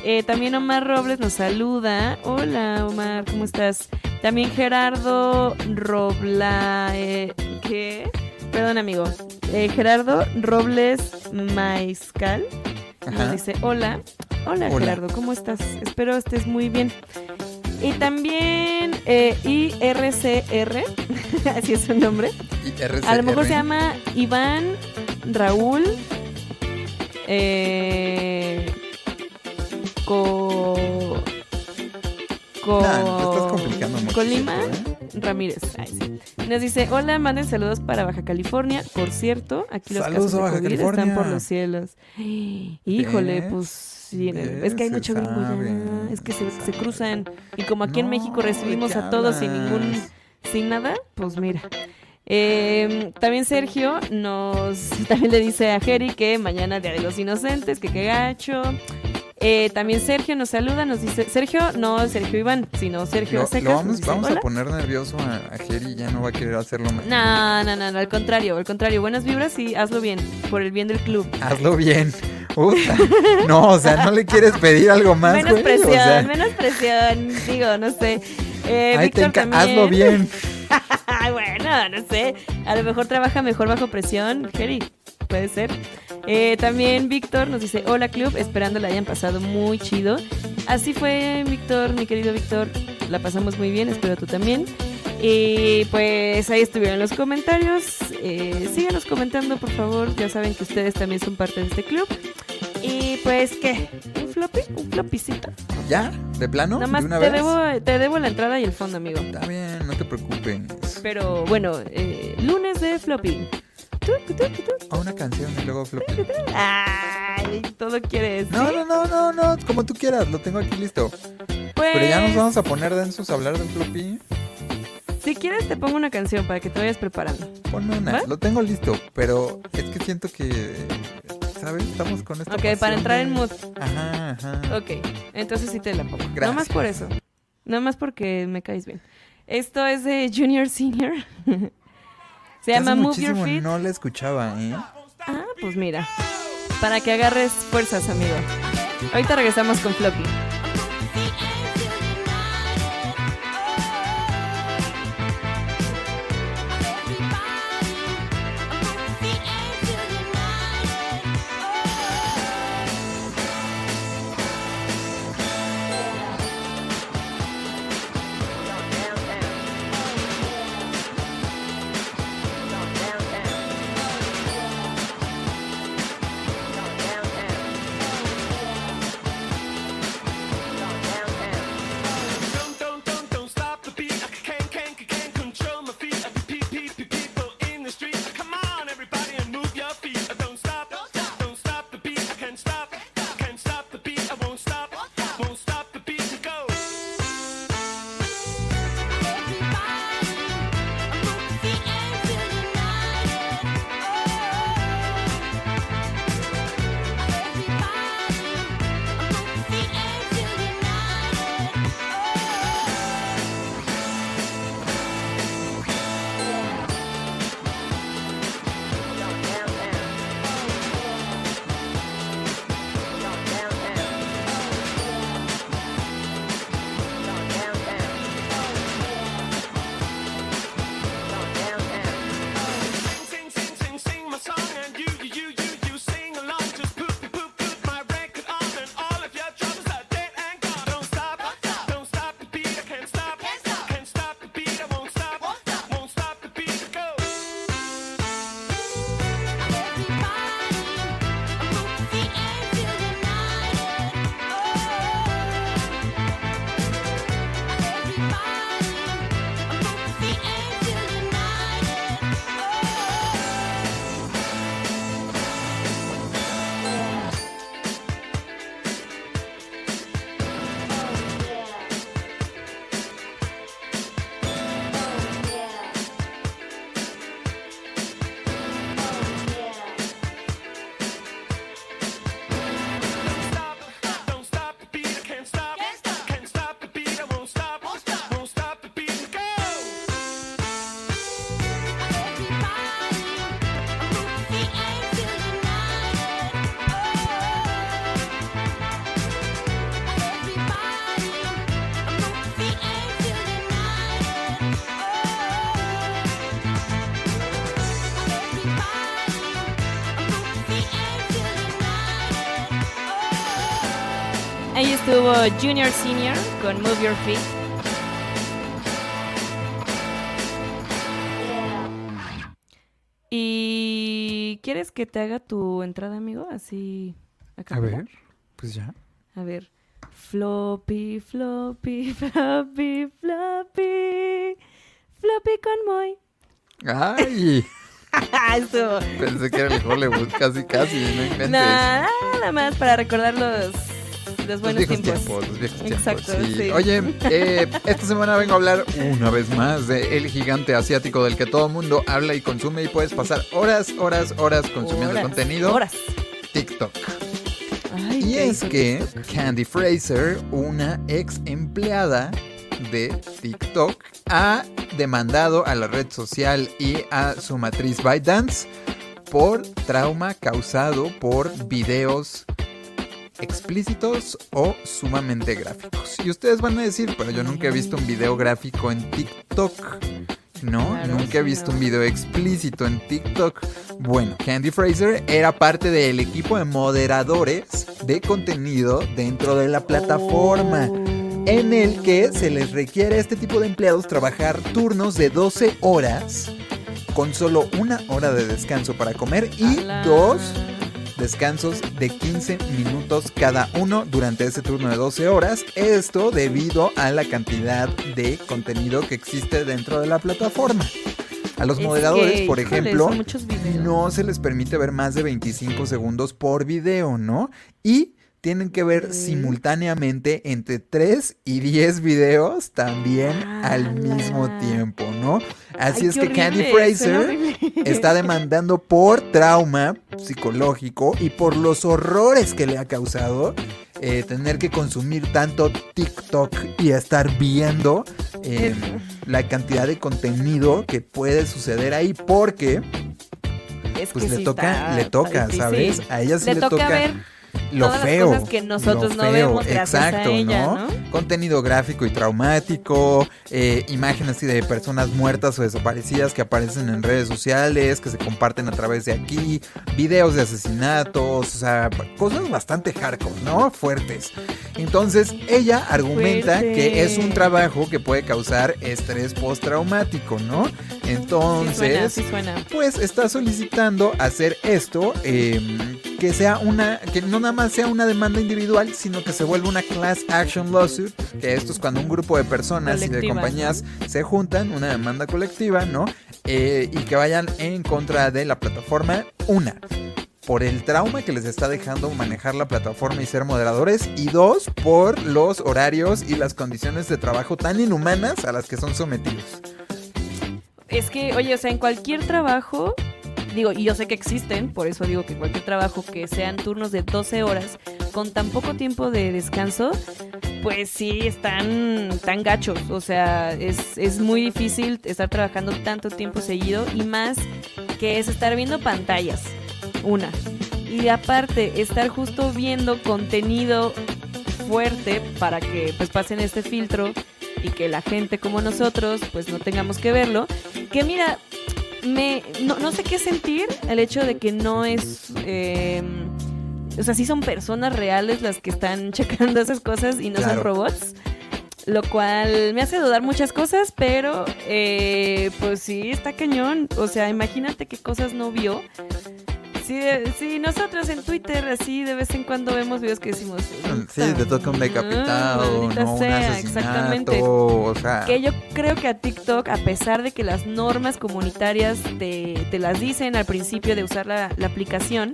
Eh, también Omar Robles nos saluda. Hola, Omar, ¿cómo estás? También Gerardo Robla... eh, ¿Qué? Perdón, amigo. Eh, Gerardo Robles Maizcal nos Ajá. dice, hola. Hola, Hola. Gerardo, ¿cómo estás? Espero estés muy bien. Y también eh, IRCR, <laughs> así es su nombre. A lo mejor se llama Iván Raúl eh, Co, Co- Nah, te estás complicando mucho, Colima ¿eh? Ramírez. Ay, sí. Nos dice, hola, manden saludos para Baja California. Por cierto, aquí los Saludos casos de a Baja COVID California. están por los cielos. Híjole, ¿Ves? pues sí, es que hay mucho gringo ya. Es que se, se cruzan. Y como aquí en No, México ¿de recibimos a todos sin ningún sin nada, pues mira. Eh, también Sergio nos <laughs> también le dice a Jerry que mañana Día de los Inocentes, que qué gacho. Eh, también Sergio nos saluda, nos dice, Sergio, no Sergio Iván, sino Sergio Lo, Secas. lo nos vamos, dice, vamos a poner nervioso a, a Jerry ya no va a querer hacerlo más. No, no, no, no, al contrario, al contrario, buenas vibras y hazlo bien, por el bien del club. Hazlo bien. No, o sea, no le quieres pedir algo más, menos güey. presión, o sea, menos presión, digo, no sé. Eh, te Víctor también. hazlo bien. Ay, <laughs> bueno, no sé. A lo mejor trabaja mejor bajo presión, Jerry. Puede ser. Eh, también Víctor nos dice, hola club, esperando la hayan pasado muy chido. Así fue, Víctor, mi querido Víctor. La pasamos muy bien, espero tú también. Y pues ahí estuvieron los comentarios. Eh, síganos comentando, por favor. Ya saben que ustedes también son parte de este club. Y pues, ¿qué? ¿Un floppy? ¿Un floppycito? ¿Ya? ¿De plano? Nada más ¿De una te vez? debo, te debo la entrada y el fondo, amigo. Está bien, no te preocupes. Pero bueno, eh, lunes de floppy. A una canción y luego floppy. Ay, todo quieres. No, no, no, no, no, como tú quieras, lo tengo aquí listo. Pues, Pero ya nos vamos a poner densos a hablar de floppy. Si quieres, te pongo una canción para que te vayas preparando. Ponme una, ¿Va? lo tengo listo, pero es que siento que, ¿sabes? Estamos con esta Ok, para entrar en mood. Ajá, ajá. Ok, entonces sí te la pongo. Gracias. No más por eso. No más porque me caes bien. Esto es de Junior Senior. <laughs> Se llama Move Your muchísimo Feet. No la escuchaba, ¿eh? Ah, pues mira. Para que agarres fuerzas, amigo. Ahorita regresamos con Floppy. Ahí estuvo Junior Senior con Move Your Feet. ¿Y quieres que te haga tu entrada, amigo? Así. A ver, pues ya. A ver. Floppy, floppy, <laughs> floppy, floppy. Floppy con Moy. ¡Ay! <laughs> Pensé que era el Hollywood, casi, casi. No inventes. Nada más para recordar los, los buenos viejos tiempos. tiempos, los viejos Exacto, tiempos. sí. Oye, <laughs> eh, esta semana vengo a hablar una vez más de el gigante asiático del que todo mundo habla y consume y puedes pasar horas, horas, horas consumiendo Horas, contenido. Horas. TikTok. Ay, Y ¿qué es que Candy Fraser, una ex empleada de TikTok, ha demandado a la red social y a su matriz ByteDance por trauma causado por videos explícitos o sumamente gráficos. Y ustedes van a decir, pero yo nunca he visto un video gráfico en TikTok. No, Claro, nunca he visto un video explícito en TikTok. Bueno, Candy Fraser era parte del equipo de moderadores de contenido dentro de la plataforma, en el que se les requiere a este tipo de empleados trabajar turnos de 12 horas, con solo una hora de descanso para comer y Ala. dos descansos de 15 minutos cada uno durante ese turno de 12 horas. Esto debido a la cantidad de contenido que existe dentro de la plataforma. A los Es moderadores, que, por ejemplo, no se les permite ver más de 25 segundos por video, ¿no? Y tienen que ver simultáneamente entre 3 y 10 videos también al mismo tiempo, ¿no? Así Ay, es que Candy horrible, Fraser está demandando por trauma psicológico y por los horrores que le ha causado eh, tener que consumir tanto TikTok y estar viendo eh, la cantidad de contenido que puede suceder ahí porque Es pues que le sí toca, le toca. ¿sabes? A ella sí Le le, toca ver lo todas las feo. cosas que nosotros lo no feo, vemos gracias a exacto, ella, ¿no? ¿no? Contenido gráfico y traumático, eh, imágenes así de personas muertas o desaparecidas que aparecen en redes sociales, que se comparten a través de aquí, videos de asesinatos, o sea, cosas bastante hardcore, ¿no? Fuertes. Entonces, ella argumenta Fuerte. que es un trabajo que puede causar estrés postraumático, ¿no? Sí suena, Entonces, sí suena. pues está solicitando hacer esto, eh, que sea una, que no nada más sea una demanda individual, sino que se vuelva una class action lawsuit, que esto es cuando un grupo de personas y de compañías se juntan, una demanda colectiva, ¿no? Eh, y que vayan en contra de la plataforma, una, por el trauma que les está dejando manejar la plataforma y ser moderadores, y dos, por los horarios y las condiciones de trabajo tan inhumanas a las que son sometidos. Es que, oye, o sea, en cualquier trabajo, digo, y yo sé que existen, por eso digo que cualquier trabajo que sean turnos de 12 horas con tan poco tiempo de descanso, pues sí, están tan gachos. O sea, es, es muy difícil estar trabajando tanto tiempo seguido y más que es estar viendo pantallas. Una. Y aparte, estar justo viendo contenido fuerte para que pues pasen este filtro y que la gente como nosotros pues no tengamos que verlo. Que mira, me no, no sé qué sentir el hecho de que no es eh, o sea, sí son personas reales las que están <laughs> checando esas cosas y no Claro. son robots. Lo cual me hace dudar muchas cosas, pero eh, pues sí, está cañón. O sea, imagínate qué cosas no vio. Sí, sí, nosotros en Twitter así de vez en cuando vemos videos que decimos... Sí, te toca un decapitado, maldita no un sea, asesinato, exactamente. o sea, Que yo creo que a TikTok, a pesar de que las normas comunitarias te, te las dicen al principio de usar la, la aplicación,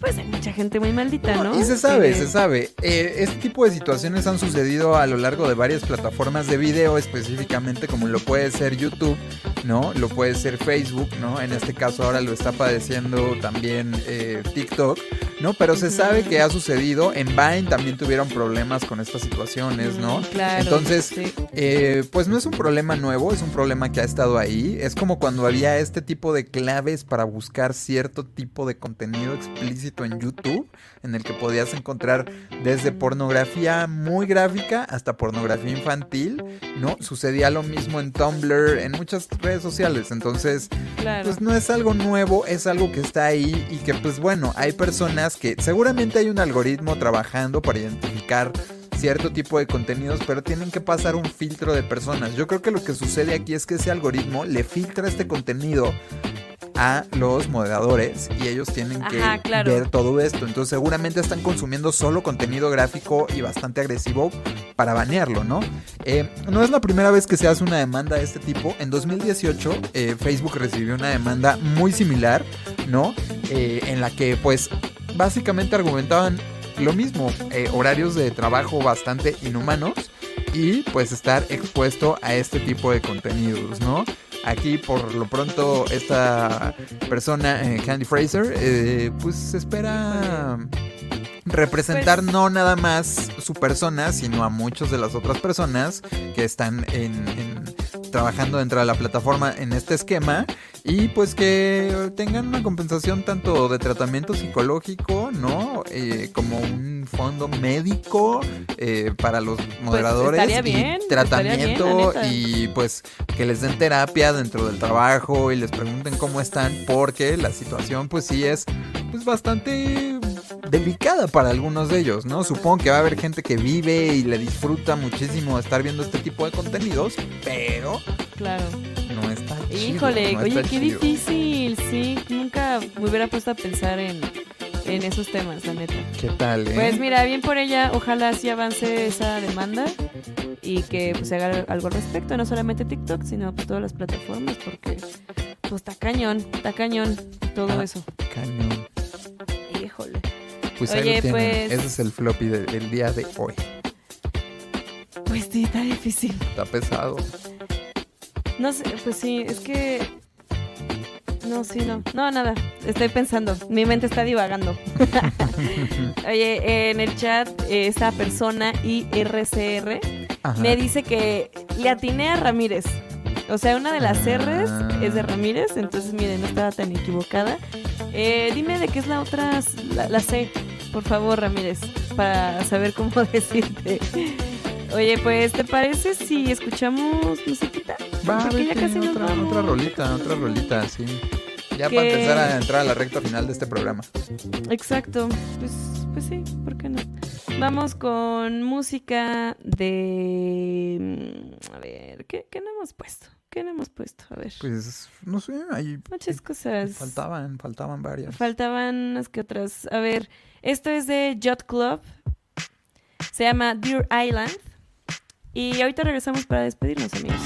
pues hay mucha gente muy maldita, ¿no? Y se sabe, se sabe. Eh, este tipo de situaciones han sucedido a lo largo de varias plataformas de video, específicamente como lo puede ser YouTube, ¿no? Lo puede ser Facebook, ¿no? En este caso ahora lo está padeciendo también eh, TikTok, ¿no? Pero se sabe que ha sucedido. En Vine también tuvieron problemas con estas situaciones, ¿no? Mm, claro, Entonces, sí. eh, pues no es un problema nuevo, es un problema que ha estado ahí. Es como cuando había este tipo de claves para buscar cierto tipo de contenido explícito en YouTube, en el que podías encontrar desde pornografía muy gráfica hasta pornografía infantil, ¿no? Sucedía lo mismo en Tumblr, en muchas redes sociales. Entonces, Claro. pues no es algo nuevo, es algo que está ahí y que pues bueno, hay personas que seguramente hay un algoritmo trabajando para identificar cierto tipo de contenidos, pero tienen que pasar un filtro de personas. Yo creo que lo que sucede aquí es que ese algoritmo le filtra este contenido a los moderadores y ellos tienen que Ajá, claro. ver todo esto. Entonces seguramente están consumiendo solo contenido gráfico y bastante agresivo para banearlo, ¿no? Eh, no es la primera vez que se hace una demanda de este tipo. En 2018 eh, Facebook recibió una demanda muy similar, ¿no? Eh, en la que pues básicamente argumentaban lo mismo, eh, horarios de trabajo bastante inhumanos y pues estar expuesto a este tipo de contenidos, ¿no? Aquí por lo pronto esta persona, eh, Candy Fraser, eh, pues espera representar Pues- no nada más su persona, sino a muchas de las otras personas que están en, en- trabajando dentro de la plataforma en este esquema y pues que tengan una compensación tanto de tratamiento psicológico, ¿no? Eh, como un fondo médico eh, para los moderadores estaría bien, y tratamiento y pues que les den terapia dentro del trabajo y les pregunten cómo están porque la situación pues sí es pues bastante delicada para algunos de ellos, ¿no? Supongo que va a haber gente que vive y le disfruta muchísimo estar viendo este tipo de contenidos, pero Claro. no está chido. Híjole, no oye, qué chido. difícil. Sí, nunca me hubiera puesto a pensar en, en esos temas, la neta. ¿Qué tal, eh? Pues mira, bien por ella, ojalá sí avance esa demanda y que pues, se haga algo al respecto, no solamente TikTok, sino pues, todas las plataformas, porque pues está cañón, está cañón todo Ah. eso. Cañón. Híjole. Pues ahí Oye, lo tienen. pues- Ese es el floppy de- del día de hoy. Pues sí, está difícil. Está pesado. No sé, pues sí, es que... No, sí, no. No, nada. Estoy pensando. Mi mente está divagando. <laughs> <laughs> Oye, en el chat, esta persona IRCR Ajá. me dice que le atiné a Ramírez. O sea, una de las R's Ah. es de Ramírez, entonces miren, no estaba tan equivocada. Eh, dime de qué es la otra, la, la C, por favor, Ramírez, para saber cómo <laughs> decirte. Oye, pues, ¿te parece si escuchamos musiquita? Va, Porque ya casi nos otra, vamos. otra rolita, otra rolita, sí. Ya Que- para empezar a entrar a la recta final de este programa. Exacto, pues, pues sí, ¿por qué no? Vamos con música de... mm, A ver, ¿qué, qué no hemos puesto? ¿Qué no hemos puesto? A ver. Pues, no sé, ahí Muchas cosas. faltaban, faltaban varias. Faltaban unas que otras. A ver, esto es de Yacht Club. Se llama Deer Island. Y ahorita regresamos para despedirnos, amigos.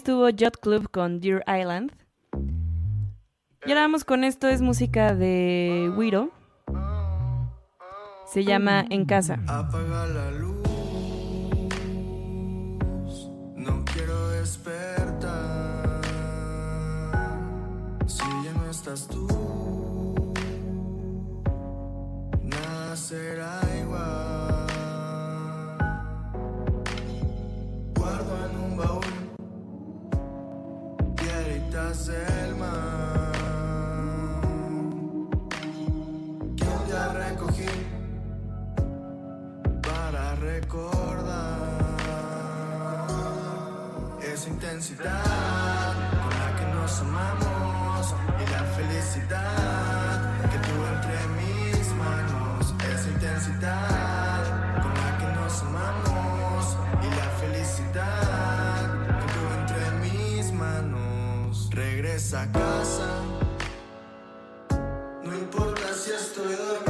Estuvo Yacht Club con Deer Island. Y ahora vamos con esto, es música de Wiro. Se llama En Casa. Piedritas del mar que un recogí para recordar esa intensidad con la que nos amamos y la felicidad que tuve entre mis manos. Esa intensidad No importa si estoy dormido.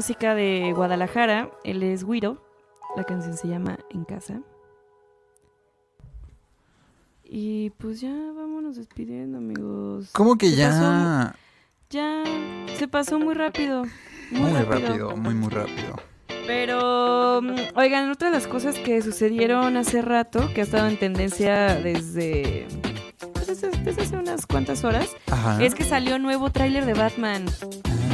Música de Guadalajara. Él es Wiro. La canción se llama En Casa. Y pues ya vámonos despidiendo, amigos. ¿Cómo que Se ya? pasó- ya se pasó muy rápido. Muy, Muy rápido. rápido, muy, muy rápido. Pero, mm, oigan, otra de las cosas que sucedieron hace rato, que ha estado en tendencia desde, pues, desde, desde hace unas cuantas horas, Ajá. es que salió nuevo tráiler de Batman.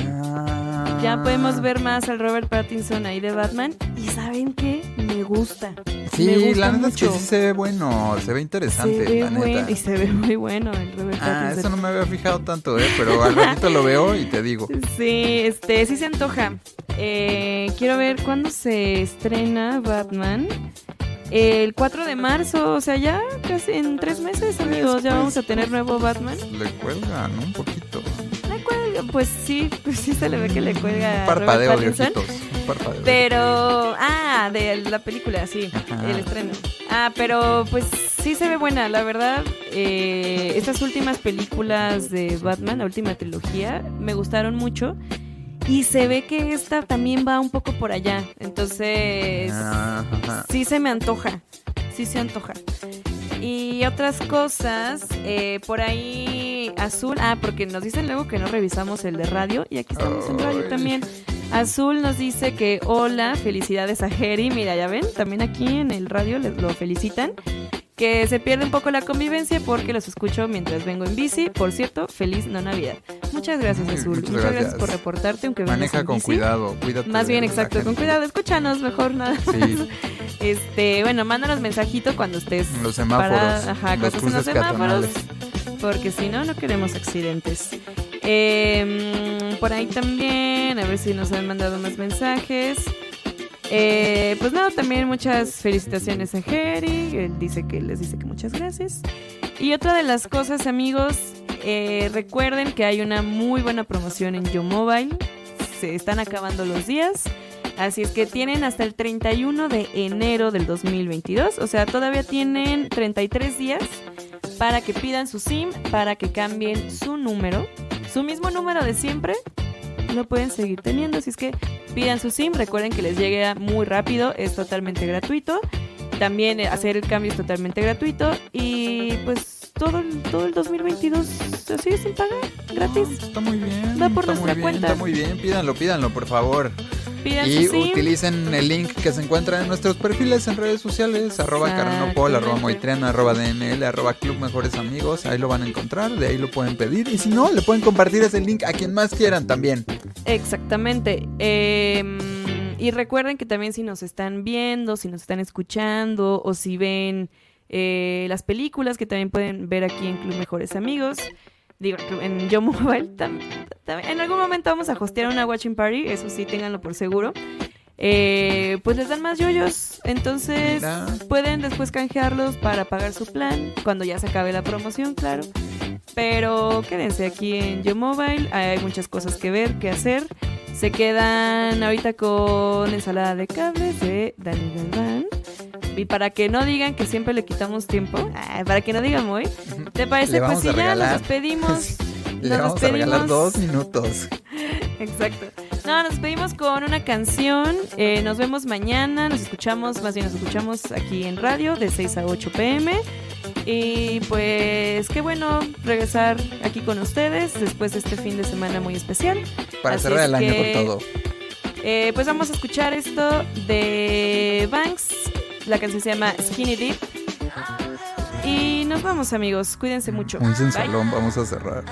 Ah. Ya podemos ver más al Robert Pattinson ahí de Batman. Y ¿saben qué? Me gusta. Me Sí, gusta la neta es que sí se ve bueno, se ve Se interesante, ve la y se ve muy bueno el Robert Ah, Pattinson. eso no me había fijado tanto, eh, pero al ratito lo veo y te digo. Sí, este, sí se antoja. Eh, quiero ver cuándo se estrena Batman. El 4 de marzo, o sea, ya casi en tres meses, amigos, ya vamos a tener nuevo Batman. Le cuelgan un poquito. Pues sí, pues sí se le ve que le cuelga Un parpadeo de Pattinson. ojitos. Un parpadeo. Pero, ah, de la película, sí, Ajá. el estreno. Ah, pero pues sí se ve buena, la verdad. eh, estas últimas películas de Batman, la última trilogía, me gustaron mucho. Y se ve que esta también va un poco por allá. Entonces, Ajá. sí se me antoja. Sí se antoja. Y otras cosas, eh, por ahí Azul, ah, porque nos dicen luego que no revisamos el de radio y aquí estamos en radio también. Azul nos dice que hola, felicidades a Jerry. Mira, ya ven, también aquí en el radio les lo felicitan. Que se pierde un poco la convivencia porque los escucho mientras vengo en bici. Por cierto, feliz no Navidad. Muchas gracias, Azul. muchas Muchas, gracias. por reportarte, aunque Maneja con bici. cuidado, cuídate. Más bien, exacto, con cuidado. Escúchanos mejor nada. Sí. Este, bueno, mándanos mensajito cuando estés En los semáforos, parada- ajá, estés en los semáforos, porque si no, no queremos accidentes. Eh, mm, por ahí también, a ver si nos han mandado más mensajes. Eh, pues nada, también muchas felicitaciones a Jerry. Él dice que les dice que muchas gracias. Y otra de las cosas, amigos, eh, recuerden que hay una muy buena promoción en Yo Mobile. Se están acabando los días. Así es que tienen hasta el 31 de enero del 2022. O sea, todavía tienen 33 días para que pidan su SIM, para que cambien su número. Su mismo número de siempre lo pueden seguir teniendo. Así es que pidan su SIM. Recuerden que les llegue muy rápido. Es totalmente gratuito. También eh, hacer el cambio es totalmente gratuito. Y pues todo el, todo el 2022 así sin pagar, gratis. Está muy bien. Va por está nuestra muy bien, cuenta. Está muy bien, pídanlo, pídanlo, por favor. Pidan y utilicen el link que se encuentra en nuestros perfiles en redes sociales, arroba carnopol, arroba moitriana, arroba DNL, arroba club mejores amigos, ahí lo van a encontrar, de ahí lo pueden pedir, y si no, le pueden compartir ese link a quien más quieran también. Exactamente. Eh, y recuerden que también si nos están viendo, si nos están escuchando o si ven eh, las películas que también pueden ver aquí en Club Mejores Amigos, digo, en Yo Mobile, tam- tam- en algún momento vamos a hostear una watching party, eso sí, ténganlo por seguro. Eh, pues les dan más yoyos, entonces Mira. pueden después canjearlos para pagar su plan cuando ya se acabe la promoción, claro. Pero quédense aquí en Yo Mobile, hay muchas cosas que ver, que hacer. Se quedan ahorita con ensalada de cables de Dani Galván. Y para que no digan que siempre le quitamos tiempo, para que no digan hoy, ¿te parece? Pues si a ya nos despedimos. <laughs> Le Nos vamos a regalar despedimos. dos minutos. <laughs> Exacto. No, nos despedimos con una canción. Eh, nos vemos mañana. Nos escuchamos, más bien nos escuchamos aquí en radio de 6 a 8 pm. Y pues qué bueno regresar aquí con ustedes después de este fin de semana muy especial. Para Así cerrar es el año que, con todo. eh, pues vamos a escuchar esto de Banks. La canción se llama Skinny Dip. Y nos vamos amigos. Cuídense mucho. Muy Bye. sensualón, vamos a cerrar.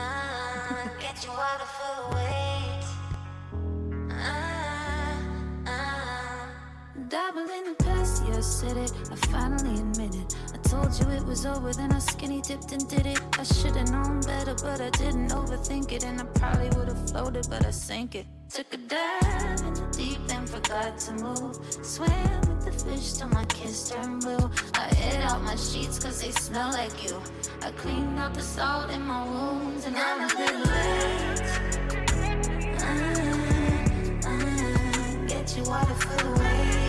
Told you it was over, then I skinny dipped and did it. I should've known better, but I didn't overthink it. And I probably would've floated, but I sank it. Took a dive in the deep end, forgot to move. Swam with the fish till my kiss turned blue. I hid out my sheets cause they smell like you. I cleaned out the salt in my wounds, and I'm a little late. Ah, ah, get you out of the way.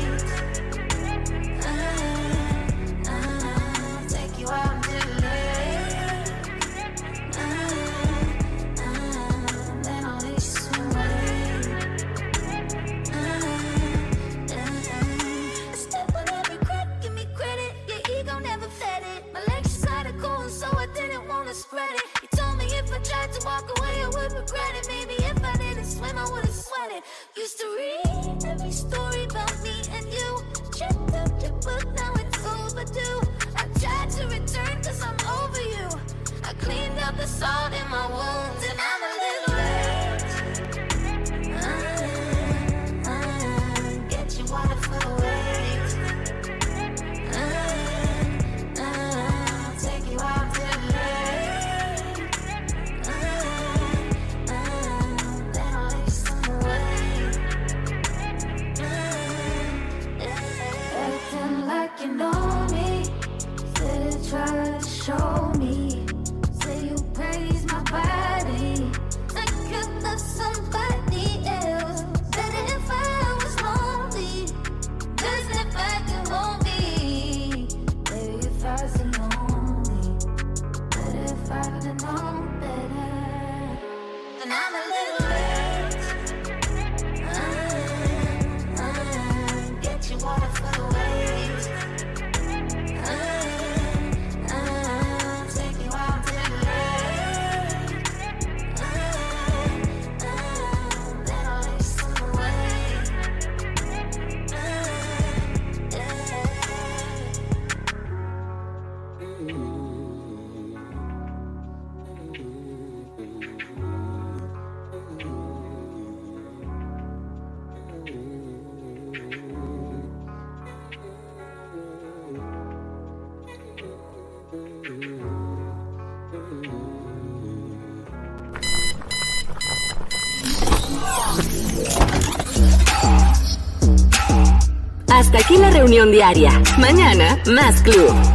Regret it. Maybe if I didn't swim, I would've sweated. Used to read every story about me and you. Checked out your book, now it's overdue. I tried to return cause I'm over you. I cleaned out the salt in my wounds and I'm a diaria. Mañana, más club.